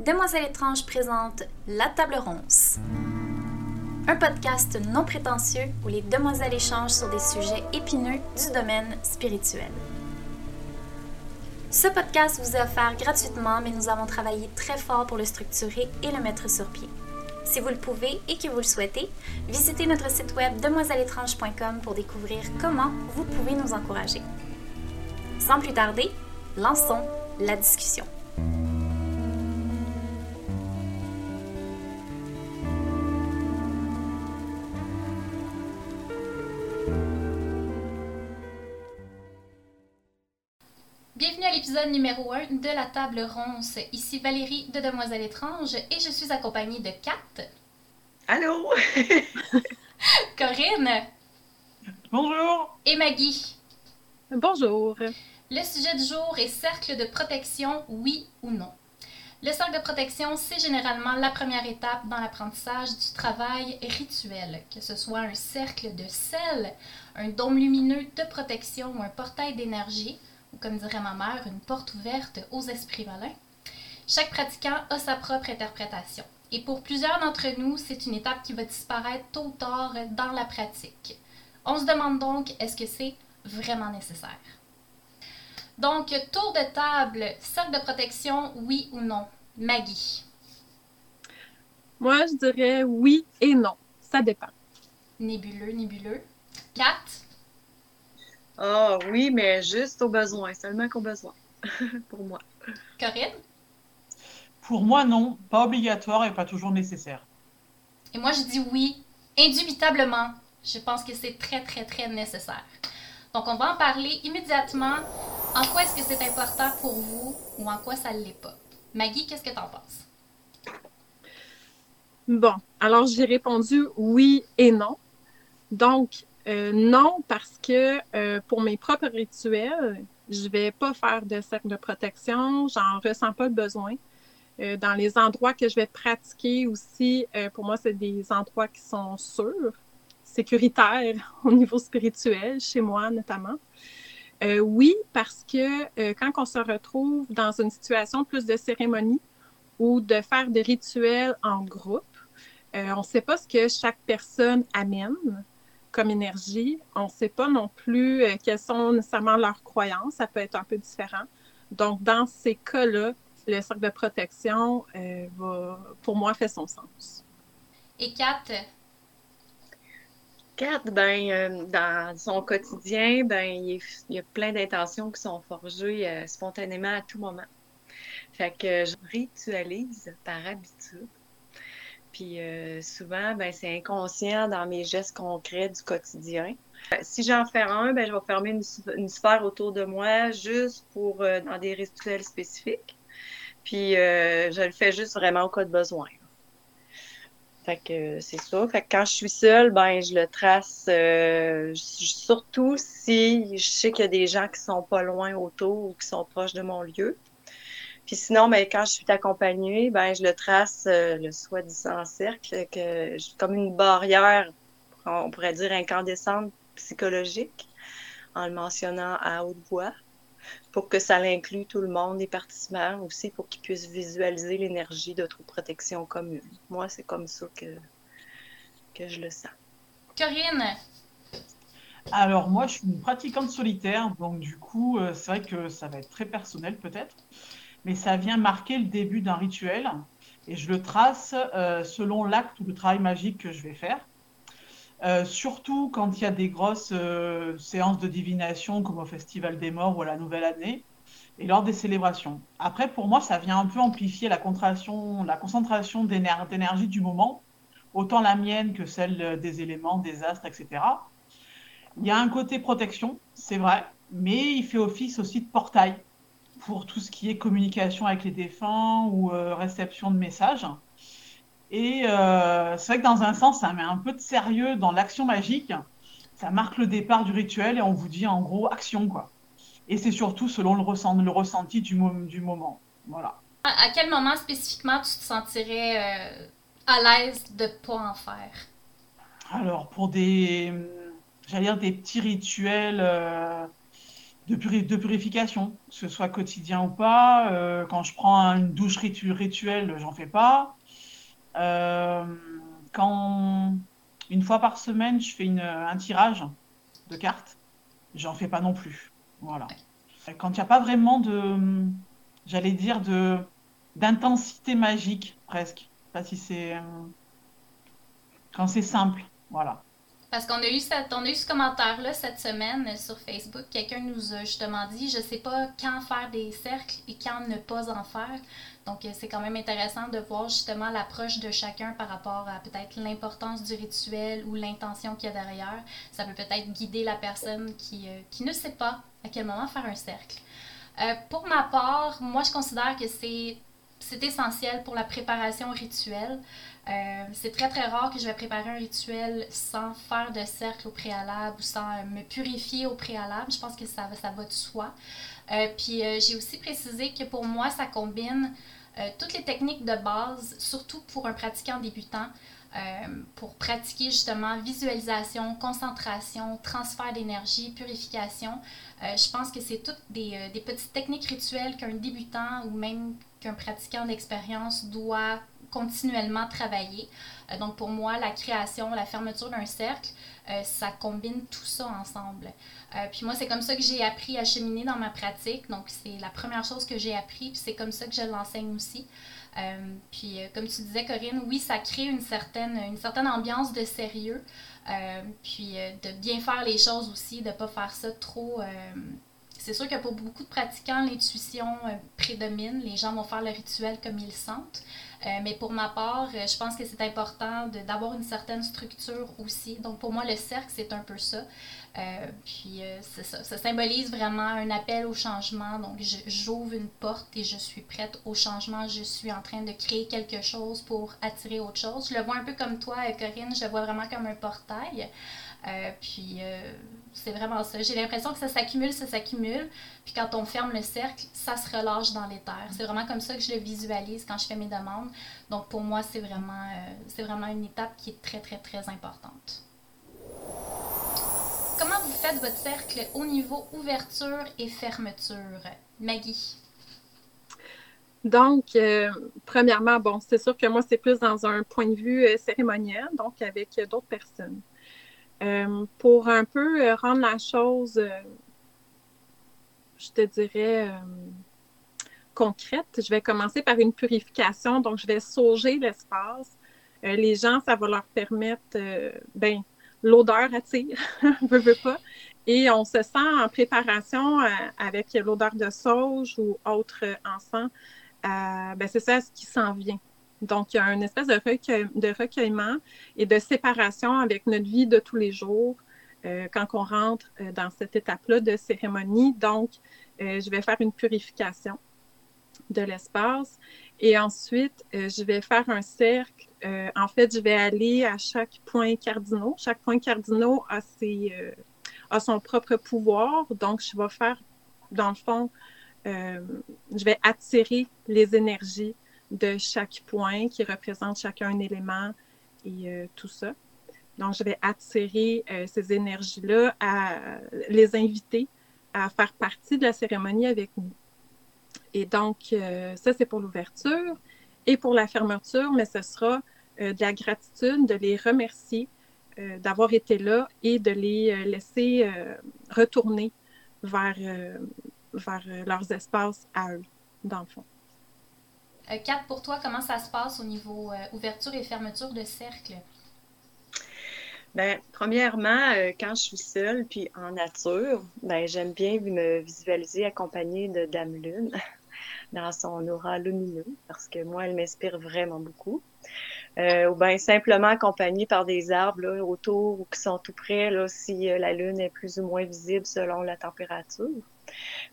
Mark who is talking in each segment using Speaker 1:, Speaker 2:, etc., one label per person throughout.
Speaker 1: Demoiselle étrange présente La Table Ronce. Un podcast non prétentieux où les demoiselles échangent sur des sujets épineux du domaine spirituel. Ce podcast vous est offert gratuitement, mais nous avons travaillé très fort pour le structurer et le mettre sur pied. Si vous le pouvez et que vous le souhaitez, visitez notre site web demoiselleétrange.com pour découvrir comment vous pouvez nous encourager. Sans plus tarder, lançons la discussion. L'épisode numéro 1 de la table ronce. Ici Valérie de Demoiselle étrange et je suis accompagnée de Kat.
Speaker 2: Allô?
Speaker 1: Corinne.
Speaker 3: Bonjour.
Speaker 1: Et Maggie.
Speaker 4: Bonjour.
Speaker 1: Le sujet du jour est cercle de protection, oui ou non. Le cercle de protection, c'est généralement la première étape dans l'apprentissage du travail rituel, que ce soit un cercle de sel, un dôme lumineux de protection ou un portail d'énergie comme dirait ma mère, une porte ouverte aux esprits malins. Chaque pratiquant a sa propre interprétation. Et pour plusieurs d'entre nous, c'est une étape qui va disparaître tôt ou tard dans la pratique. On se demande donc, est-ce que c'est vraiment nécessaire? Donc, tour de table, cercle de protection, oui ou non? Maggie.
Speaker 4: Moi, je dirais oui et non. Ça dépend.
Speaker 1: Nébuleux, nébuleux. Kat?
Speaker 2: Ah oui, mais juste au besoin, seulement qu'au besoin, pour moi.
Speaker 1: Corinne?
Speaker 3: Pour moi, non, pas obligatoire et pas toujours nécessaire.
Speaker 1: Et moi, je dis oui, indubitablement. Je pense que c'est très, très, très nécessaire. Donc, on va en parler immédiatement. En quoi est-ce que c'est important pour vous ou en quoi ça ne l'est pas? Maggie, qu'est-ce que tu en penses?
Speaker 4: Bon, alors j'ai répondu oui et non. Donc, euh, non, parce que euh, pour mes propres rituels, je vais pas faire de cercle de protection, j'en ressens pas le besoin. Euh, dans les endroits que je vais pratiquer aussi, pour moi, c'est des endroits qui sont sûrs, sécuritaires au niveau spirituel, chez moi notamment. oui, parce que quand on se retrouve dans une situation plus de cérémonie ou de faire des rituels en groupe, on ne sait pas ce que chaque personne amène comme énergie. On ne sait pas non plus euh, quelles sont nécessairement leurs croyances. Ça peut être un peu différent. Donc, dans ces cas-là, le cercle de protection, euh, va, pour moi, fait son sens.
Speaker 1: Et Kat?
Speaker 2: Kat, ben, euh, dans son quotidien, ben, il, y a plein d'intentions qui sont forgées spontanément à tout moment. Fait que je ritualise par habitude puis euh, souvent, ben, c'est inconscient dans mes gestes concrets du quotidien. Si j'en fais un, ben, je vais fermer une, sphère autour de moi juste pour euh, dans des rituels spécifiques. Puis euh, je le fais juste vraiment au cas de besoin. Fait que c'est ça. Fait que quand je suis seule, ben je le trace surtout si je sais qu'il y a des gens qui sont pas loin autour ou qui sont proches de mon lieu. Puis sinon, ben, quand je suis accompagnée, ben, je le trace, euh, le soi-disant cercle, que, comme une barrière, on pourrait dire incandescente psychologique, en le mentionnant à haute voix, pour que ça l'inclue tout le monde, les participants aussi, pour qu'ils puissent visualiser l'énergie d'autoprotection commune. Moi, c'est comme ça que, que je le sens.
Speaker 1: Corinne,
Speaker 3: alors moi, je suis une pratiquante solitaire, donc du coup, euh, c'est vrai que ça va être très personnel peut-être mais ça vient marquer le début d'un rituel et je le trace euh, selon l'acte ou le travail magique que je vais faire. Euh, surtout quand il y a des grosses euh, séances de divination comme au Festival des Morts ou à la Nouvelle Année et lors des célébrations. Après, pour moi, ça vient un peu amplifier la, la concentration d'énergie du moment, autant la mienne que celle des éléments, des astres, etc. Il y a un côté protection, c'est vrai, mais il fait office aussi de portail pour tout ce qui est communication avec les défunts ou euh, réception de messages. Et euh, c'est vrai que dans un sens, ça met un peu de sérieux dans l'action magique. Ça marque le départ du rituel et on vous dit en gros action quoi. Et c'est surtout selon le, ressenti, le ressenti du, du moment. Voilà.
Speaker 1: À quel moment spécifiquement tu te sentirais euh, à l'aise de ne pas en faire?
Speaker 3: Alors pour des, j'allais dire des petits rituels de, purification, que ce soit quotidien ou pas. Euh, quand je prends une douche rituelle, j'en fais pas. Euh, quand une fois par semaine, je fais un tirage de cartes, j'en fais pas non plus. Voilà. Quand il n'y a pas vraiment de, j'allais dire, d'intensité magique presque. Pas si c'est euh, quand c'est simple, voilà.
Speaker 1: Parce qu'on a eu on a eu ce commentaire-là cette semaine sur Facebook. Quelqu'un nous a justement dit Je sais pas quand faire des cercles et quand ne pas en faire. Donc, euh, c'est quand même intéressant de voir justement l'approche de chacun par rapport à peut-être l'importance du rituel ou l'intention qu'il y a derrière. Ça peut peut-être guider la personne qui, euh, qui ne sait pas à quel moment faire un cercle. Euh, pour ma part, moi, je considère que c'est essentiel pour la préparation rituelle. Euh, c'est très très rare que je vais préparer un rituel sans faire de cercle au préalable ou sans me purifier au préalable. Je pense que ça, ça va de soi. Euh, puis euh, j'ai aussi précisé que pour moi, ça combine toutes les techniques de base, surtout pour un pratiquant débutant. pour pratiquer justement visualisation, concentration, transfert d'énergie, purification. je pense que c'est toutes des, des, petites techniques rituelles qu'un débutant ou même qu'un pratiquant d'expérience doit continuellement travailler. Euh, donc pour moi, la création, la fermeture d'un cercle, euh, ça combine tout ça ensemble. Euh, puis moi, c'est comme ça que j'ai appris à cheminer dans ma pratique. Donc c'est la première chose que j'ai appris, puis c'est comme ça que je l'enseigne aussi. puis comme tu disais, Corinne, oui, ça crée une certaine, une certaine ambiance de sérieux. puis de bien faire les choses aussi, de ne pas faire ça trop c'est sûr que pour beaucoup de pratiquants, l'intuition prédomine. Les gens vont faire le rituel comme ils le sentent. Euh, mais pour ma part, euh, je pense que c'est important d'avoir une certaine structure aussi. Donc pour moi, le cercle, c'est un peu ça. Euh, puis c'est ça. Ça symbolise vraiment un appel au changement. Donc j'ouvre une porte et je suis prête au changement. Je suis en train de créer quelque chose pour attirer autre chose. Je le vois un peu comme toi, Corinne. Je le vois vraiment comme un portail. Puis c'est vraiment ça. J'ai l'impression que ça s'accumule, ça s'accumule. Puis quand on ferme le cercle, ça se relâche dans terres. C'est vraiment comme ça que je le visualise quand je fais mes demandes. Donc pour moi, c'est vraiment, euh, c'est vraiment une étape qui est très, très, très importante. Comment vous faites votre cercle au niveau ouverture et fermeture? Maggie?
Speaker 4: Donc, premièrement, bon, c'est sûr que moi, c'est plus dans un point de vue cérémoniel, donc avec d'autres personnes. Euh, pour un peu euh, rendre la chose, euh, je te dirais, concrète, je vais commencer par une purification. Donc, je vais sauger l'espace. les gens, ça va leur permettre, ben, l'odeur attire, veux, veux pas. Et on se sent en préparation avec l'odeur de sauge ou autre encens. ben, c'est ça ce qui s'en vient. Donc, il y a une espèce de, recueillement et de séparation avec notre vie de tous les jours euh, quand on rentre euh, dans cette étape-là de cérémonie. Donc, euh, je vais faire une purification de l'espace et ensuite, je vais faire un cercle. en fait, je vais aller à chaque point cardinal. Chaque point cardinal a, ses, a son propre pouvoir. Donc, je vais faire, dans le fond, je vais attirer les énergies de chaque point qui représente chacun un élément et euh, tout ça. Donc, je vais attirer euh, ces énergies-là, à les inviter à faire partie de la cérémonie avec nous. Et donc, euh, ça, c'est pour l'ouverture. Et pour la fermeture, mais ce sera de la gratitude, de les remercier d'avoir été là et de les laisser retourner vers, vers leurs espaces à eux, dans le fond.
Speaker 1: Euh, Kat, pour toi, comment ça se passe au niveau euh, ouverture et fermeture de cercle?
Speaker 2: Bien, premièrement, euh, quand je suis seule puis en nature, ben, j'aime bien me visualiser accompagnée de Dame Lune dans son aura lumineux parce que moi, elle m'inspire vraiment beaucoup. ou bien simplement accompagnée par des arbres autour ou qui sont tout près là, si la lune est plus ou moins visible selon la température.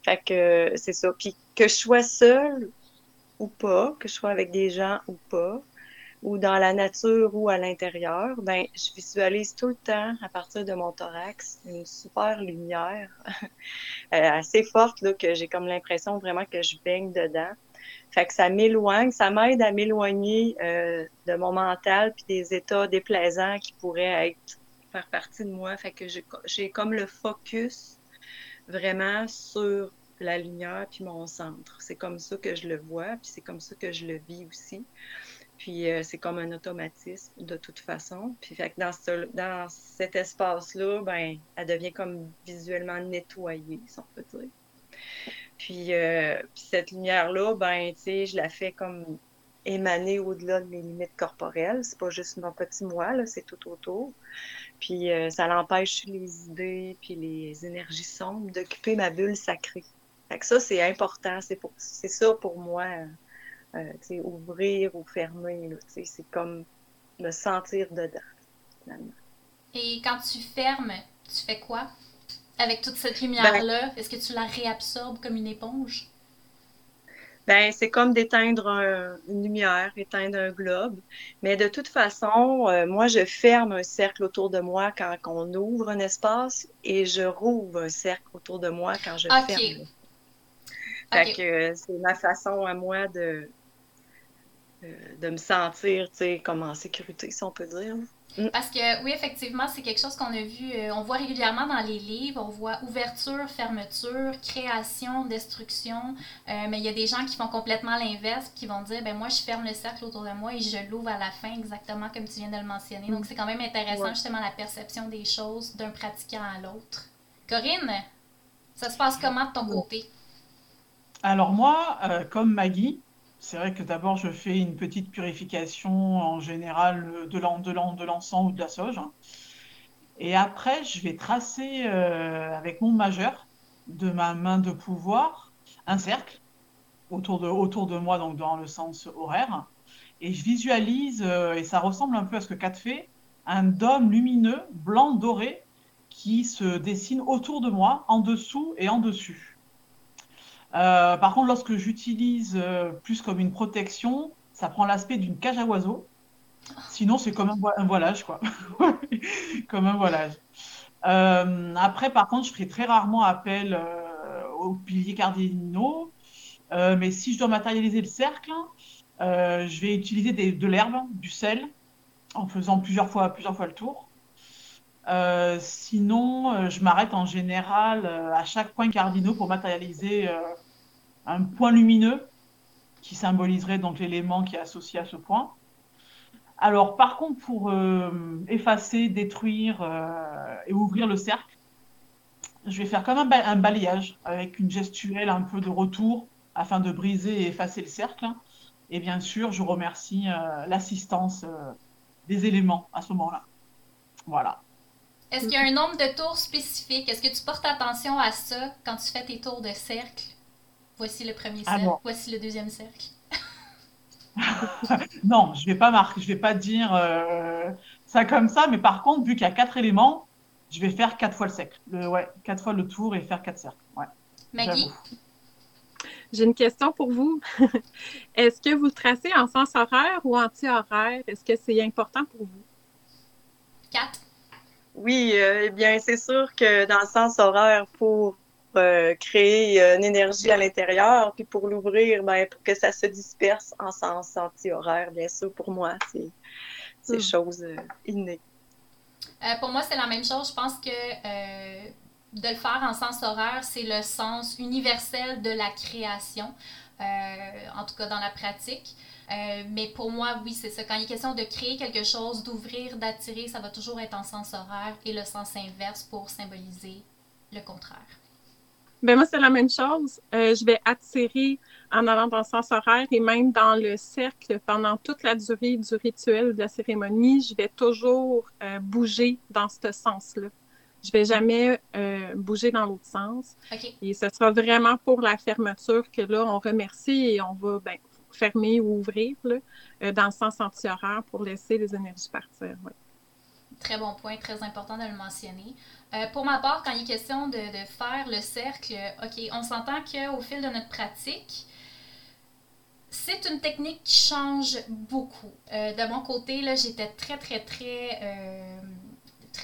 Speaker 2: Fait que c'est ça. Puis que je sois seule ou pas, que je sois avec des gens ou pas, ou dans la nature ou à l'intérieur, ben je visualise tout le temps à partir de mon thorax une super lumière euh, assez forte là, que j'ai comme l'impression vraiment que je baigne dedans. Fait que ça m'éloigne, ça m'aide à m'éloigner euh, de mon mental puis des états déplaisants qui pourraient être faire partie de moi. Fait que j'ai comme le focus vraiment sur la lumière puis mon centre. C'est comme ça que je le vois, puis c'est comme ça que je le vis aussi. Puis euh, c'est comme un automatisme de toute façon. Puis fait que dans, ce, dans cet espace-là, ben, elle devient comme visuellement nettoyée, si on euh, puis cette lumière-là, ben, tu je la fais comme émaner au-delà de mes limites corporelles. C'est pas juste mon petit moi, c'est tout autour. Puis euh, ça l'empêche les idées puis les énergies sombres d'occuper ma bulle sacrée. Fait que ça, c'est important. C'est, pour, c'est ça pour moi, euh, ouvrir ou fermer. c'est comme me sentir dedans, finalement.
Speaker 1: Et quand tu fermes, tu fais quoi? Avec toute cette lumière-là, est-ce que tu la réabsorbes comme une éponge?
Speaker 2: Ben, c'est comme d'éteindre une lumière, éteindre un globe. Mais de toute façon, euh, moi, je ferme un cercle autour de moi quand on ouvre un espace et je rouvre un cercle autour de moi quand je ferme. Fait que euh, c'est ma façon à moi de, euh, de me sentir, tu sais, comme en sécurité, si on peut dire.
Speaker 1: Mm. Parce que oui, effectivement, c'est quelque chose qu'on a vu, euh, on voit régulièrement dans les livres, on voit ouverture, fermeture, création, destruction, mais il y a des gens qui font complètement l'inverse, qui vont dire, ben moi, je ferme le cercle autour de moi et je l'ouvre à la fin, exactement comme tu viens de le mentionner. Donc, c'est quand même intéressant, justement, la perception des choses d'un pratiquant à l'autre. Corinne, ça se passe comment de ton côté?
Speaker 3: Alors moi, euh, comme Maggie, c'est vrai que d'abord je fais une petite purification en général de l'encens ou de la sauge. Et après, je vais tracer euh, avec mon majeur de ma main de pouvoir un cercle autour de, autour de moi, donc dans le sens horaire. Et je visualise, euh, et ça ressemble un peu à ce que Kat fait, un dôme lumineux, blanc, doré, qui se dessine autour de moi, en dessous et en dessus. Euh, par contre, lorsque j'utilise euh, plus comme une protection, ça prend l'aspect d'une cage à oiseaux. Sinon, c'est comme un, voilage, quoi. comme un voilage. Euh, après, par contre, je ferai très rarement appel aux piliers cardinaux. mais si je dois matérialiser le cercle, je vais utiliser de l'herbe, du sel, en faisant plusieurs fois, plusieurs fois le tour. sinon, je m'arrête en général à chaque point cardinaux pour matérialiser un point lumineux qui symboliserait donc l'élément qui est associé à ce point. Alors, par contre, pour euh, effacer, détruire euh, et ouvrir le cercle, je vais faire comme un, balayage avec une gestuelle un peu de retour afin de briser et effacer le cercle. Et bien sûr, je remercie euh, l'assistance des éléments à ce moment-là. Voilà.
Speaker 1: Est-ce qu'il y a un nombre de tours spécifique? Est-ce que tu portes attention à ça quand tu fais tes tours de cercle? Voici le premier ah cercle, voici le deuxième cercle.
Speaker 3: non, je vais pas marquer, je vais pas dire euh, ça comme ça, mais par contre, vu qu'il y a quatre éléments, je vais faire quatre fois le cercle, le, ouais, quatre fois le tour et faire quatre cercles. Ouais.
Speaker 1: Maggie.
Speaker 4: J'ai une question pour vous. Est-ce que vous tracez en sens horaire ou anti-horaire? Est-ce que c'est important pour vous?
Speaker 1: Quatre.
Speaker 2: Oui, euh, eh bien, c'est sûr que dans le sens horaire, pour euh, créer euh, une énergie à l'intérieur, puis pour l'ouvrir, ben, pour que ça se disperse en sens anti-horaire, bien sûr, pour moi, c'est c'est hmm. chose euh, innée.
Speaker 1: pour moi, c'est la même chose. Je pense que de le faire en sens horaire, c'est le sens universel de la création, en tout cas dans la pratique. mais pour moi, oui, c'est ça. Quand il est question de créer quelque chose, d'ouvrir, d'attirer, ça va toujours être en sens horaire et le sens inverse pour symboliser le contraire.
Speaker 4: Ben moi, c'est la même chose. Euh, je vais attirer en allant dans le sens horaire et même dans le cercle pendant toute la durée du rituel ou de la cérémonie, je vais toujours euh, bouger dans ce sens-là. Je vais jamais euh, bouger dans l'autre sens. Et ce sera vraiment pour la fermeture que là, on remercie et on va ben, fermer ou ouvrir là, dans le sens anti-horaire pour laisser les énergies partir.
Speaker 1: Très bon point, très important de le mentionner. Euh, pour ma part, quand il est question de, faire le cercle, OK, on s'entend qu'au fil de notre pratique, c'est une technique qui change beaucoup. Euh, de mon côté, là, j'étais très, très, très, euh,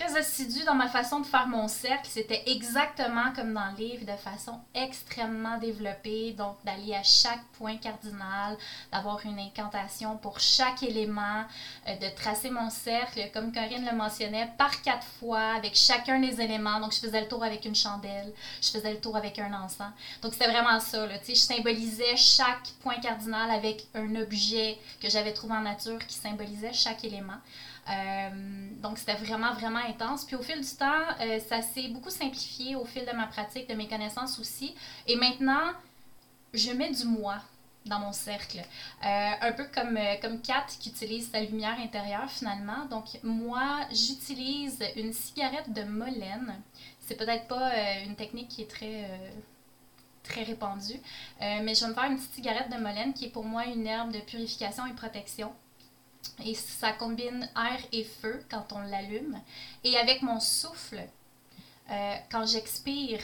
Speaker 1: très assidue dans ma façon de faire mon cercle. C'était exactement comme dans le livre, de façon extrêmement développée. Donc, d'aller à chaque point cardinal, d'avoir une incantation pour chaque élément, euh, de tracer mon cercle, comme Corinne le mentionnait, par quatre fois, avec chacun des éléments. Donc, je faisais le tour avec une chandelle, je faisais le tour avec un encens. Donc, c'était vraiment ça. Là. Je symbolisais chaque point cardinal avec un objet que j'avais trouvé en nature qui symbolisait chaque élément. Euh, donc, c'était vraiment, vraiment intense. Puis au fil du temps, euh, ça s'est beaucoup simplifié au fil de ma pratique, de mes connaissances aussi. Et maintenant, je mets du moi dans mon cercle. Euh, un peu comme, comme Kat qui utilise sa lumière intérieure finalement. Donc, moi, j'utilise une cigarette de Molène. C'est peut-être pas une technique qui est très très répandue. mais je vais me faire une petite cigarette de Molène qui est pour moi une herbe de purification et protection. Et ça combine air et feu quand on l'allume. Et avec mon souffle, euh, quand j'expire,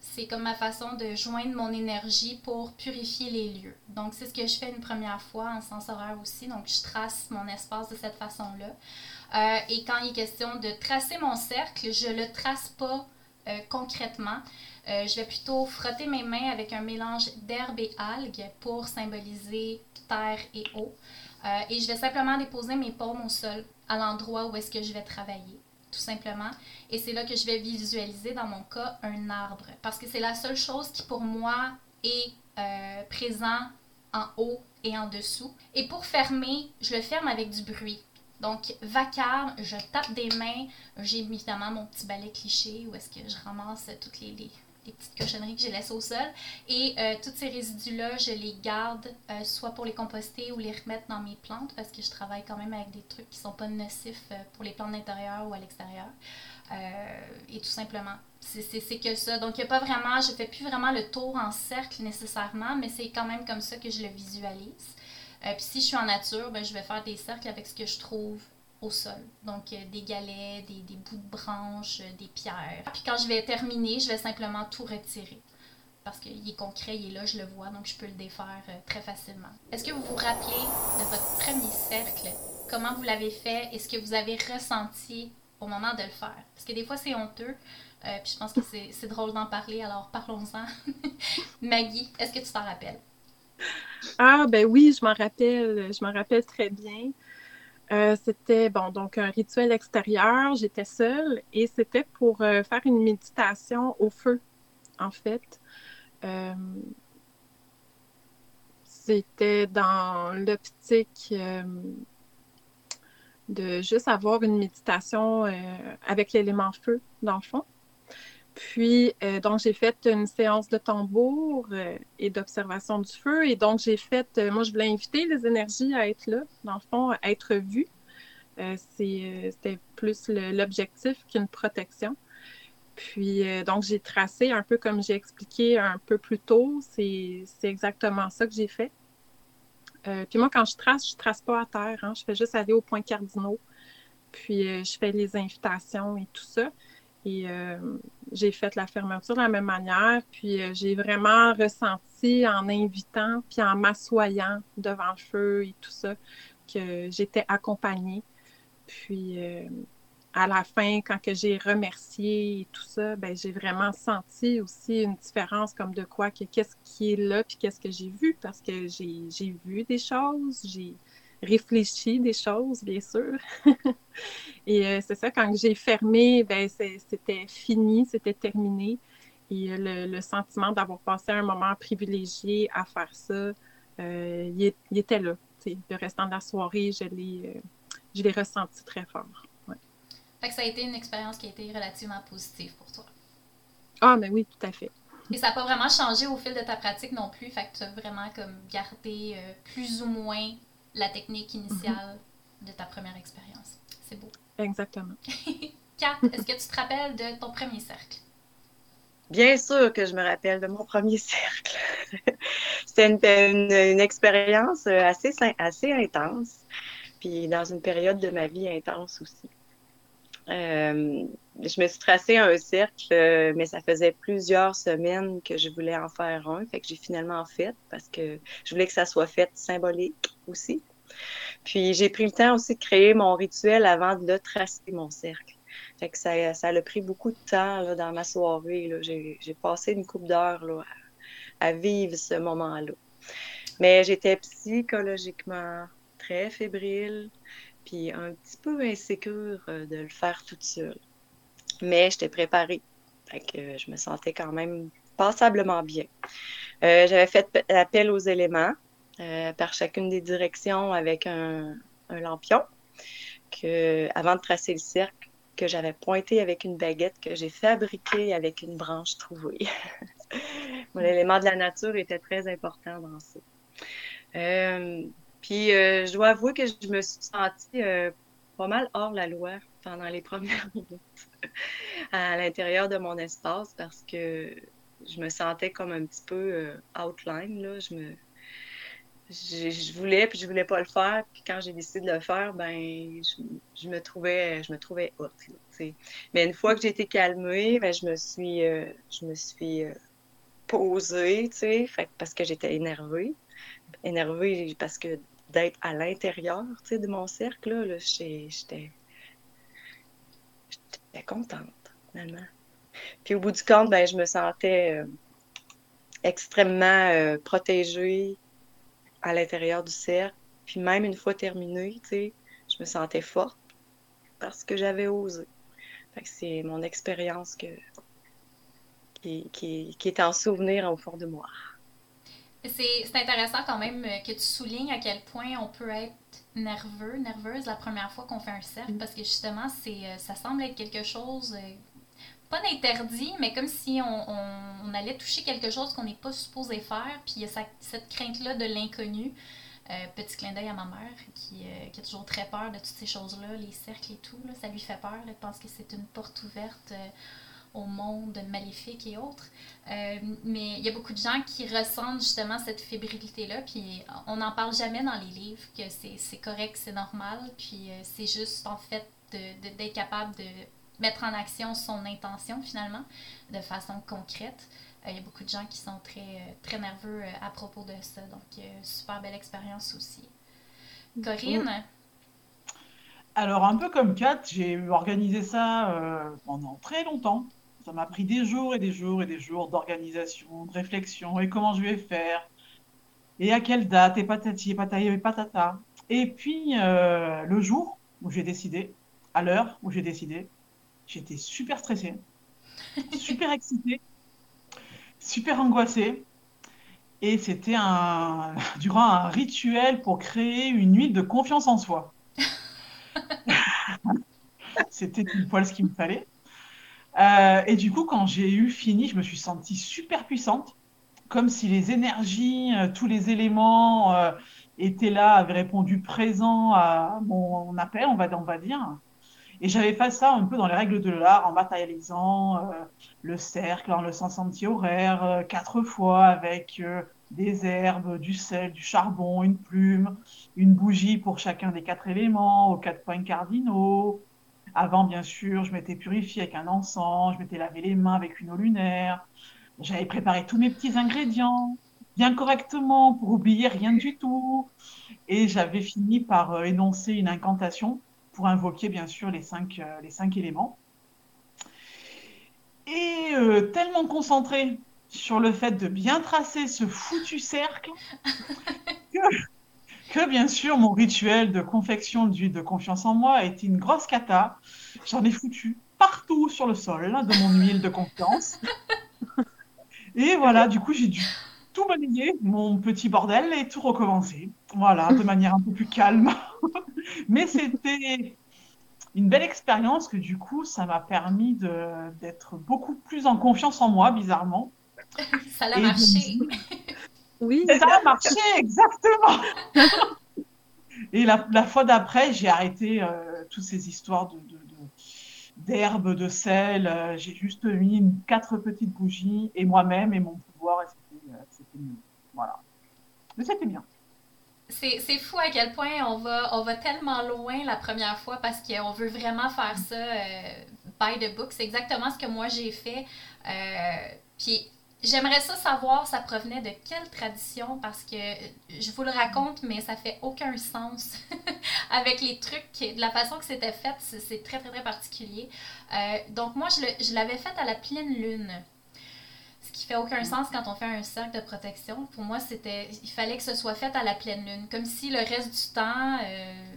Speaker 1: c'est comme ma façon de joindre mon énergie pour purifier les lieux. Donc, c'est ce que je fais une première fois en sens horaire aussi. Donc, je trace mon espace de cette façon-là. Euh, et quand il est question de tracer mon cercle, je ne le trace pas euh, concrètement. je vais plutôt frotter mes mains avec un mélange d'herbe et algues pour symboliser terre et eau. Euh, et je vais simplement déposer mes paumes au sol, à l'endroit où est-ce que je vais travailler, tout simplement. Et c'est là que je vais visualiser, dans mon cas, un arbre. Parce que c'est la seule chose qui, pour moi, est euh, présent en haut et en dessous. Et pour fermer, je le ferme avec du bruit. Donc, vacarme, je tape des mains. J'ai évidemment mon petit balai cliché où est-ce que je ramasse toutes les, les, les petites cochonneries que j'ai laissées au sol. Et euh, tous ces résidus-là, je les garde euh, soit pour les composter ou les remettre dans mes plantes parce que je travaille quand même avec des trucs qui ne sont pas nocifs euh, pour les plantes d'intérieur ou à l'extérieur. et tout simplement, c'est que ça. Donc, il n'y a pas vraiment, je ne fais plus vraiment le tour en cercle nécessairement, mais c'est quand même comme ça que je le visualise. Puis si je suis en nature, ben, je vais faire des cercles avec ce que je trouve au sol. Donc, euh, des galets, des, bouts de branches, euh, des pierres. Puis quand je vais terminer, je vais simplement tout retirer. Parce qu'il est concret, il est là, je le vois, donc je peux le défaire euh, très facilement. Est-ce que vous vous rappelez de votre premier cercle? Comment vous l'avez fait? Et ce que vous avez ressenti au moment de le faire? Parce que des fois, c'est honteux. puis je pense que c'est drôle d'en parler, alors parlons-en. Maggie, est-ce que tu t'en rappelles?
Speaker 4: Ah, ben oui, je m'en rappelle. Je m'en rappelle très bien. Euh, c'était bon, donc un rituel extérieur. J'étais seule et c'était pour euh, faire une méditation au feu, en fait. Euh, c'était dans l'optique de juste avoir une méditation avec l'élément feu, dans le fond. Puis, euh, donc, j'ai fait une séance de tambour euh, et d'observation du feu. Et donc, j'ai fait, euh, moi, je voulais inviter les énergies à être là, dans le fond, à être vues. C'était plus l'objectif qu'une protection. Puis, donc, j'ai tracé un peu comme j'ai expliqué un peu plus tôt. C'est exactement ça que j'ai fait. puis moi, quand je trace, je trace pas à terre. Hein. je fais juste aller aux points cardinaux. Puis, je fais les invitations et tout ça. Et euh, j'ai fait la fermeture de la même manière. Puis euh, j'ai vraiment ressenti en invitant, puis en m'assoyant devant le feu et tout ça, que j'étais accompagnée. Puis euh, à la fin, quand que j'ai remercié et tout ça, ben j'ai vraiment senti aussi une différence comme de quoi que qu'est-ce qui est là, puis qu'est-ce que j'ai vu, parce que j'ai vu des choses, réfléchi des choses, bien sûr. et euh, c'est ça, quand j'ai fermé, ben, c'était fini, c'était terminé. Et euh, le, sentiment d'avoir passé un moment privilégié à faire ça, euh, il, était là. Le restant de la soirée, je l'ai ressenti très fort.
Speaker 1: Fait que ça a été une expérience qui a été relativement positive pour toi.
Speaker 4: Ah, mais oui, tout à fait.
Speaker 1: Et ça n'a pas vraiment changé au fil de ta pratique non plus. Fait que tu as vraiment comme gardé plus ou moins la technique initiale de ta première expérience. C'est beau.
Speaker 4: Exactement.
Speaker 1: Kat, est-ce que tu te rappelles de ton premier cercle?
Speaker 2: Bien sûr que je me rappelle de mon premier cercle. C'était une, expérience assez, assez intense, puis dans une période de ma vie intense aussi. Euh, je me suis tracé un cercle, mais ça faisait plusieurs semaines que je voulais en faire un. Fait que j'ai finalement fait parce que je voulais que ça soit fait symbolique aussi. Puis j'ai pris le temps aussi de créer mon rituel avant de tracer mon cercle. Fait que ça, ça a pris beaucoup de temps là, dans ma soirée. J'ai passé une couple d'heures à, à, vivre ce moment-là. Mais j'étais psychologiquement très fébrile, puis un petit peu insécure euh, de le faire toute seule. Mais j'étais préparée. Que je me sentais quand même passablement bien. Euh, j'avais fait appel aux éléments euh, par chacune des directions avec un, lampion que, avant de tracer le cercle que j'avais pointé avec une baguette que j'ai fabriquée avec une branche trouvée. L'élément de la nature était très important dans ça. Euh, puis je dois avouer que je me suis sentie pas mal hors la loi pendant les premières minutes à l'intérieur de mon espace parce que je me sentais comme un petit peu euh, outline. Là. Je, me, je, voulais, puis je voulais pas le faire. Puis quand j'ai décidé de le faire, ben je, me trouvais je me trouvais hot. Mais une fois que j'ai été calmée, ben, je me suis, euh, je me suis euh, posée, parce que j'étais énervée. Énervée parce que d'être à l'intérieur de mon cercle, là, j'étais contente, finalement. Puis au bout du compte, ben, je me sentais euh, extrêmement euh, protégée à l'intérieur du cercle. Puis même une fois terminée, je me sentais forte parce que j'avais osé. c'est mon expérience qui, qui, est en souvenir au fond de moi.
Speaker 1: C'est intéressant quand même que tu soulignes à quel point on peut être nerveux, nerveuse la première fois qu'on fait un cercle, mm. parce que justement, c'est euh, ça semble être quelque chose pas d'interdit, mais comme si on, allait toucher quelque chose qu'on n'est pas supposé faire. Puis il y a cette crainte-là de l'inconnu. Euh, petit clin d'œil à ma mère qui, euh, qui, a toujours très peur de toutes ces choses-là, les cercles et tout. Là, ça lui fait peur. Elle pense que c'est une porte ouverte euh, au monde maléfique et autres. mais il y a beaucoup de gens qui ressentent justement cette fébrilité-là. Puis on n'en parle jamais dans les livres, que c'est correct, c'est normal. Puis c'est juste en fait d'être capable de mettre en action son intention finalement de façon concrète. Euh, il y a beaucoup de gens qui sont très, euh, très nerveux euh, à propos de ça. Donc, super belle expérience aussi. Corinne?
Speaker 3: Alors, un peu comme Kat, j'ai organisé ça pendant très longtemps. Ça m'a pris des jours et des jours et des jours d'organisation, de réflexion, et comment je vais faire, et à quelle date, et patati, et patati, et patata. Et puis, le jour où j'ai décidé, à l'heure où j'ai décidé, J'étais super stressée, super excitée, super angoissée. Et c'était un, durant un rituel pour créer une huile de confiance en soi. c'était une poil ce qu'il me fallait. Euh, et du coup, quand j'ai eu fini, je me suis sentie super puissante, comme si les énergies, euh, tous les éléments euh, étaient là, avaient répondu présent à mon appel, on va, on va dire. Et j'avais fait ça un peu dans les règles de l'art, en matérialisant le cercle en le sens anti-horaire, quatre fois avec des herbes, du sel, du charbon, une plume, une bougie pour chacun des quatre éléments, aux quatre points cardinaux. Avant, bien sûr, je m'étais purifiée avec un encens, je m'étais lavé les mains avec une eau lunaire. J'avais préparé tous mes petits ingrédients bien correctement pour oublier rien du tout. Et j'avais fini par énoncer une incantation pour invoquer bien sûr les cinq, euh, les cinq éléments. Et euh, tellement concentré sur le fait de bien tracer ce foutu cercle que, bien sûr mon rituel de confection d'huile de confiance en moi a été une grosse cata. J'en ai foutu partout sur le sol de mon huile de confiance. Et voilà, du coup j'ai dû tout balayer, mon petit bordel, et tout recommencer. Voilà, de manière un peu plus calme. Mais c'était une belle expérience que du coup, ça m'a permis d'être beaucoup plus en confiance en moi, bizarrement.
Speaker 1: ça a marché.
Speaker 3: oui. Ça a marché, exactement. et la, fois d'après, j'ai arrêté euh, toutes ces histoires de, d'herbes, de, sel. Euh, j'ai juste mis quatre petites bougies et moi-même et mon pouvoir. Et c'était mieux. Voilà. Mais c'était bien.
Speaker 1: C'est fou à quel point on va, on va tellement loin la première fois parce qu'on veut vraiment faire ça euh, by the book. C'est exactement ce que moi j'ai fait. Euh, puis j'aimerais ça savoir, ça provenait de quelle tradition? Parce que je vous le raconte, mais ça fait aucun sens avec les trucs, de la façon que c'était fait, c'est très, très, très particulier. Euh, donc, moi, je l'avais fait à la pleine lune. Ce qui fait aucun sens quand on fait un cercle de protection. Pour moi, c'était, il fallait que ce soit fait à la pleine lune. Comme si le reste du temps, euh,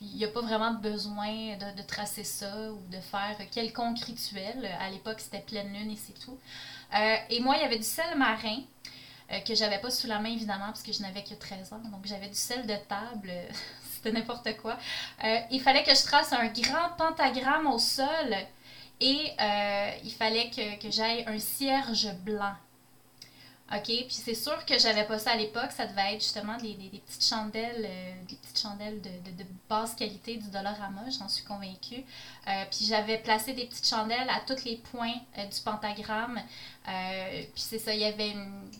Speaker 1: il n'y a pas vraiment besoin de, tracer ça ou de faire quelconque rituel. À l'époque, c'était pleine lune et c'est tout. Euh, et moi, il y avait du sel marin euh, que j'avais pas sous la main, évidemment, parce que je n'avais que 13 ans. Donc, j'avais du sel de table. c'était n'importe quoi. Euh, il fallait que je trace un grand pentagramme au sol et il fallait que j'aille un cierge blanc OK? Puis c'est sûr que j'avais pas ça à l'époque. Ça devait être justement des, petites chandelles, euh, des petites chandelles de, basse qualité du Dollarama, j'en suis convaincue. Euh, puis j'avais placé des petites chandelles à tous les points euh, du pentagramme. puis c'est ça, il y avait une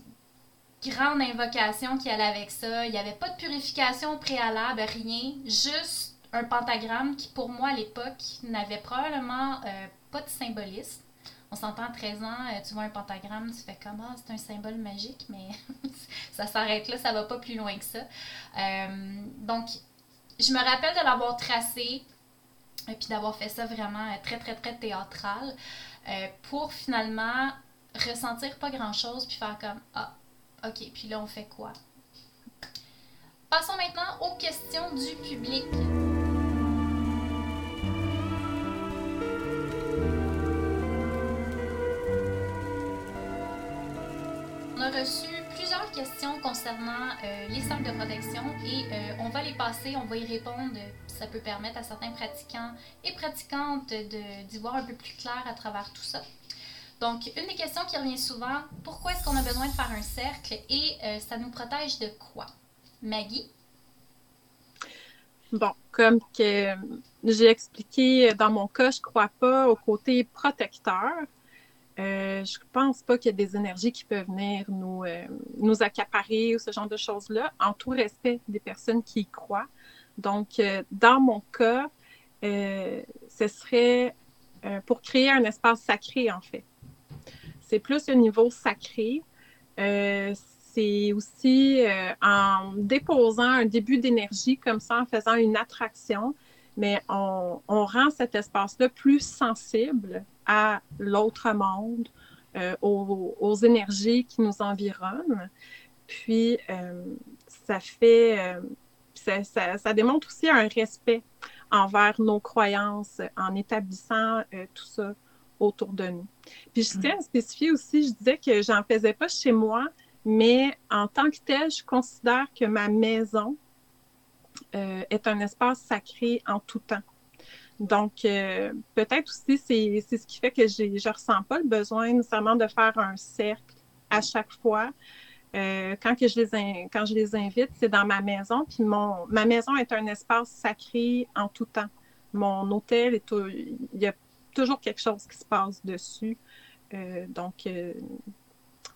Speaker 1: grande invocation qui allait avec ça. Il n'y avait pas de purification préalable, rien. Juste un pentagramme qui, pour moi, à l'époque, n'avait probablement pas de symbolisme on s'entend à 13 ans, euh, tu vois un pentagramme, tu fais comme, ah, c'est un symbole magique, mais ça s'arrête là, ça va pas plus loin que ça. Euh, donc, je me rappelle de l'avoir tracé, et puis d'avoir fait ça vraiment euh, très, très, très théâtral, pour finalement ressentir pas grand-chose, puis faire comme, ah, ok, puis là, on fait quoi? Passons maintenant aux questions du public. Reçu plusieurs questions concernant euh, les salles de protection et euh, on va les passer, on va y répondre. Ça peut permettre à certains pratiquants et pratiquantes d'y voir un peu plus clair à travers tout ça. Donc, une des questions qui revient souvent, pourquoi est-ce qu'on a besoin de faire un cercle et euh, ça nous protège de quoi? Maggie?
Speaker 4: Bon, comme que j'ai expliqué dans mon cas, je ne crois pas au côté protecteur. Euh, je pense pas qu'il y ait des énergies qui peuvent venir nous, euh, nous accaparer ou ce genre de choses-là, en tout respect des personnes qui y croient. Donc, euh, dans mon cas, ce serait pour créer un espace sacré, en fait. C'est plus un niveau sacré. c'est aussi en déposant un début d'énergie comme ça, en faisant une attraction, mais on, on rend cet espace-là plus sensible à l'autre monde, euh, aux, énergies qui nous environnent. Puis, euh, ça fait, euh, ça, démontre aussi un respect envers nos croyances en établissant tout ça autour de nous. Puis, je tiens à spécifier aussi, je disais que j'en faisais pas chez moi, mais en tant que tel, je considère que ma maison est un espace sacré en tout temps. Donc, euh, peut-être aussi, c'est ce qui fait que je ne ressens pas le besoin nécessairement de faire un cercle à chaque fois. Euh, quand, que je les quand je les invite, c'est dans ma maison. Puis mon, ma maison est un espace sacré en tout temps. Mon hôtel, est il y a toujours quelque chose qui se passe dessus. Euh, donc,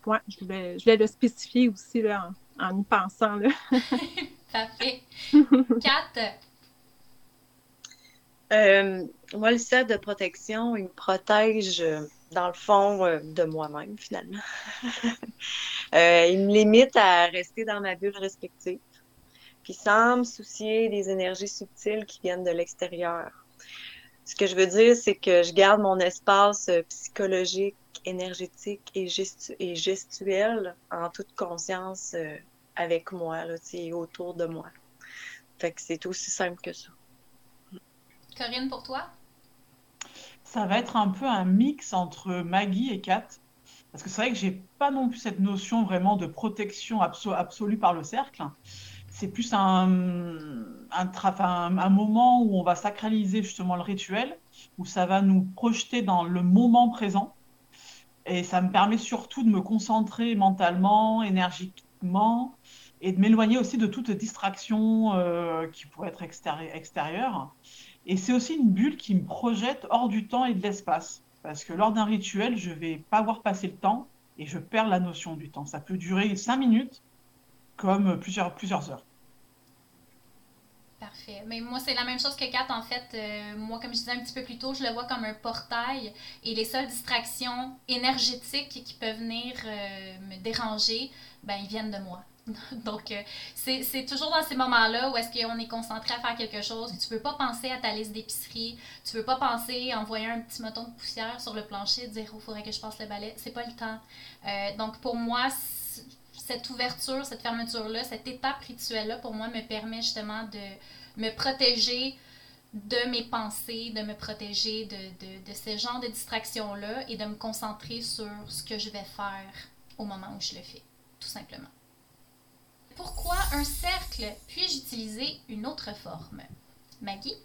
Speaker 4: ouais, je voulais, je voulais le spécifier aussi là, en, en y pensant. Là.
Speaker 1: Parfait. Kat,
Speaker 2: euh, moi, le set de protection, il me protège, euh, dans le fond, euh, de moi-même, finalement. il me limite à rester dans ma bulle respective, puis sans me soucier des énergies subtiles qui viennent de l'extérieur. Ce que je veux dire, c'est que je garde mon espace psychologique, énergétique et, gestuel en toute conscience avec moi, autour de moi. Fait que c'est aussi simple que ça.
Speaker 1: Corinne, pour toi?
Speaker 3: Ça va être un peu un mix entre Maggie et Kat. Parce que c'est vrai que j'ai pas non plus cette notion vraiment de protection absolue par le cercle. C'est plus un, un, moment où on va sacraliser justement le rituel, où ça va nous projeter dans le moment présent. Et ça me permet surtout de me concentrer mentalement, énergiquement, et de m'éloigner aussi de toute distraction euh, qui pourrait être extérieure. Et c'est aussi une bulle qui me projette hors du temps et de l'espace. Parce que lors d'un rituel, je vais pas voir passer le temps et je perds la notion du temps. Ça peut durer cinq minutes comme plusieurs, plusieurs heures.
Speaker 1: Parfait. Mais moi, c'est la même chose que Kat. En fait, euh, moi, comme je disais un petit peu plus tôt, je le vois comme un portail et les seules distractions énergétiques qui peuvent venir euh, me déranger, ben, ils viennent de moi. Donc, euh, c'est toujours dans ces moments-là où est-ce qu'on est concentré à faire quelque chose, tu veux pas penser à ta liste d'épicerie, tu veux pas penser à envoyer un petit moton de poussière sur le plancher, dire « il faudrait que je passe le balai », c'est pas le temps. Euh, donc, pour moi, cette ouverture, cette fermeture-là, cette étape rituelle-là, pour moi, me permet justement de me protéger de mes pensées, de me protéger de, de, de ce genre de distractions-là et de me concentrer sur ce que je vais faire au moment où je le fais, tout simplement. Pourquoi un cercle puis-je utiliser une autre forme? Maggie?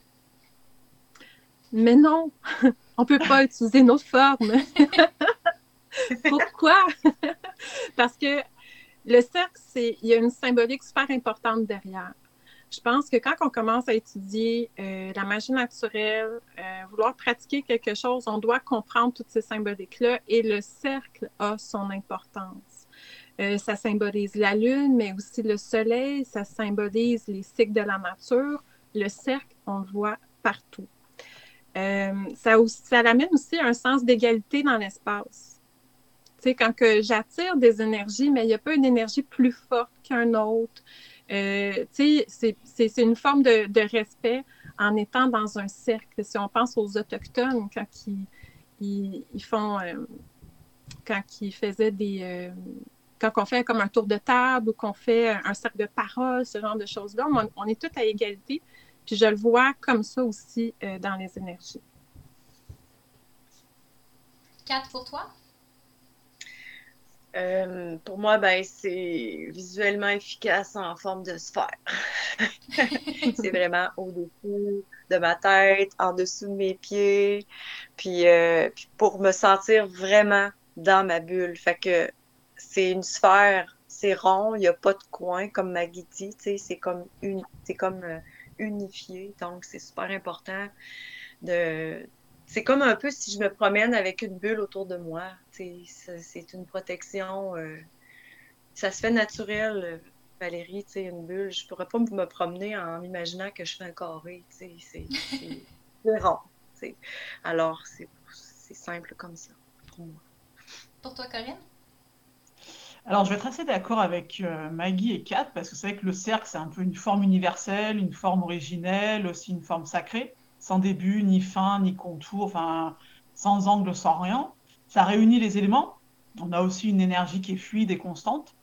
Speaker 4: Mais non, on ne peut pas utiliser une autre forme. Pourquoi? Parce que le cercle, il y a une symbolique super importante derrière. Je pense que quand on commence à étudier euh, la magie naturelle, euh, vouloir pratiquer quelque chose, on doit comprendre toutes ces symboliques-là et le cercle a son importance. Euh, ça symbolise la lune, mais aussi le soleil, ça symbolise les cycles de la nature. Le cercle, on le voit partout. ça, aussi, ça amène aussi un sens d'égalité dans l'espace. Tu sais, quand j'attire des énergies, mais il n'y a pas une énergie plus forte qu'un autre. Euh, c'est une forme de, respect en étant dans un cercle. Si on pense aux Autochtones, quand ils, font, euh, quand ils faisaient des, euh, quand on fait comme un tour de table ou qu'on fait un cercle de parole, ce genre de choses-là, on, on, est tous à égalité. Puis je le vois comme ça aussi dans les énergies.
Speaker 1: Quatre pour toi?
Speaker 2: Euh, pour moi, ben, c'est visuellement efficace en forme de sphère. c'est vraiment au-dessus de ma tête, en dessous de mes pieds, puis, euh, puis, pour me sentir vraiment dans ma bulle. Fait que c'est une sphère, c'est rond, il n'y a pas de coin, comme Maggie dit, c'est comme, une, comme euh, unifié, donc c'est super important de, c'est comme un peu si je me promène avec une bulle autour de moi. C'est une protection. Euh, ça se fait naturel, Valérie, une bulle. Je pourrais pas me promener en imaginant que je fais un carré. C'est rond. Alors, c'est simple comme ça pour moi.
Speaker 1: Pour toi, Corinne?
Speaker 3: Alors, je vais être assez d'accord avec euh, Maggie et Kat, parce que c'est vrai que le cercle, c'est un peu une forme universelle, une forme originelle, aussi une forme sacrée sans début, ni fin, ni contour, enfin, sans angle, sans rien. Ça réunit les éléments. On a aussi une énergie qui est fluide et constante.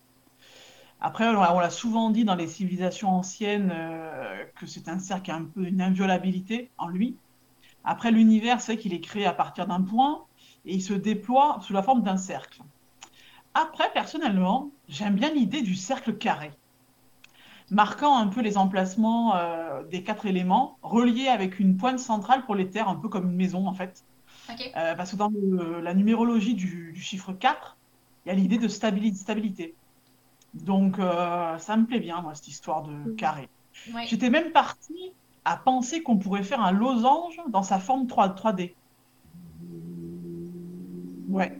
Speaker 3: Après, on l'a souvent dit dans les civilisations anciennes euh, que c'est un cercle qui a un peu une inviolabilité en lui. Après, l'univers, c'est qu'il est créé à partir d'un point et il se déploie sous la forme d'un cercle. Après, personnellement, j'aime bien l'idée du cercle carré marquant un peu les emplacements euh, des quatre éléments, reliés avec une pointe centrale pour les terres, un peu comme une maison en fait. Euh, parce que dans la numérologie du, chiffre 4, il y a l'idée de stabilité. Donc euh, ça me plaît bien, moi, cette histoire de mm. carré. J'étais même partie à penser qu'on pourrait faire un losange dans sa forme 3, 3D. Ouais,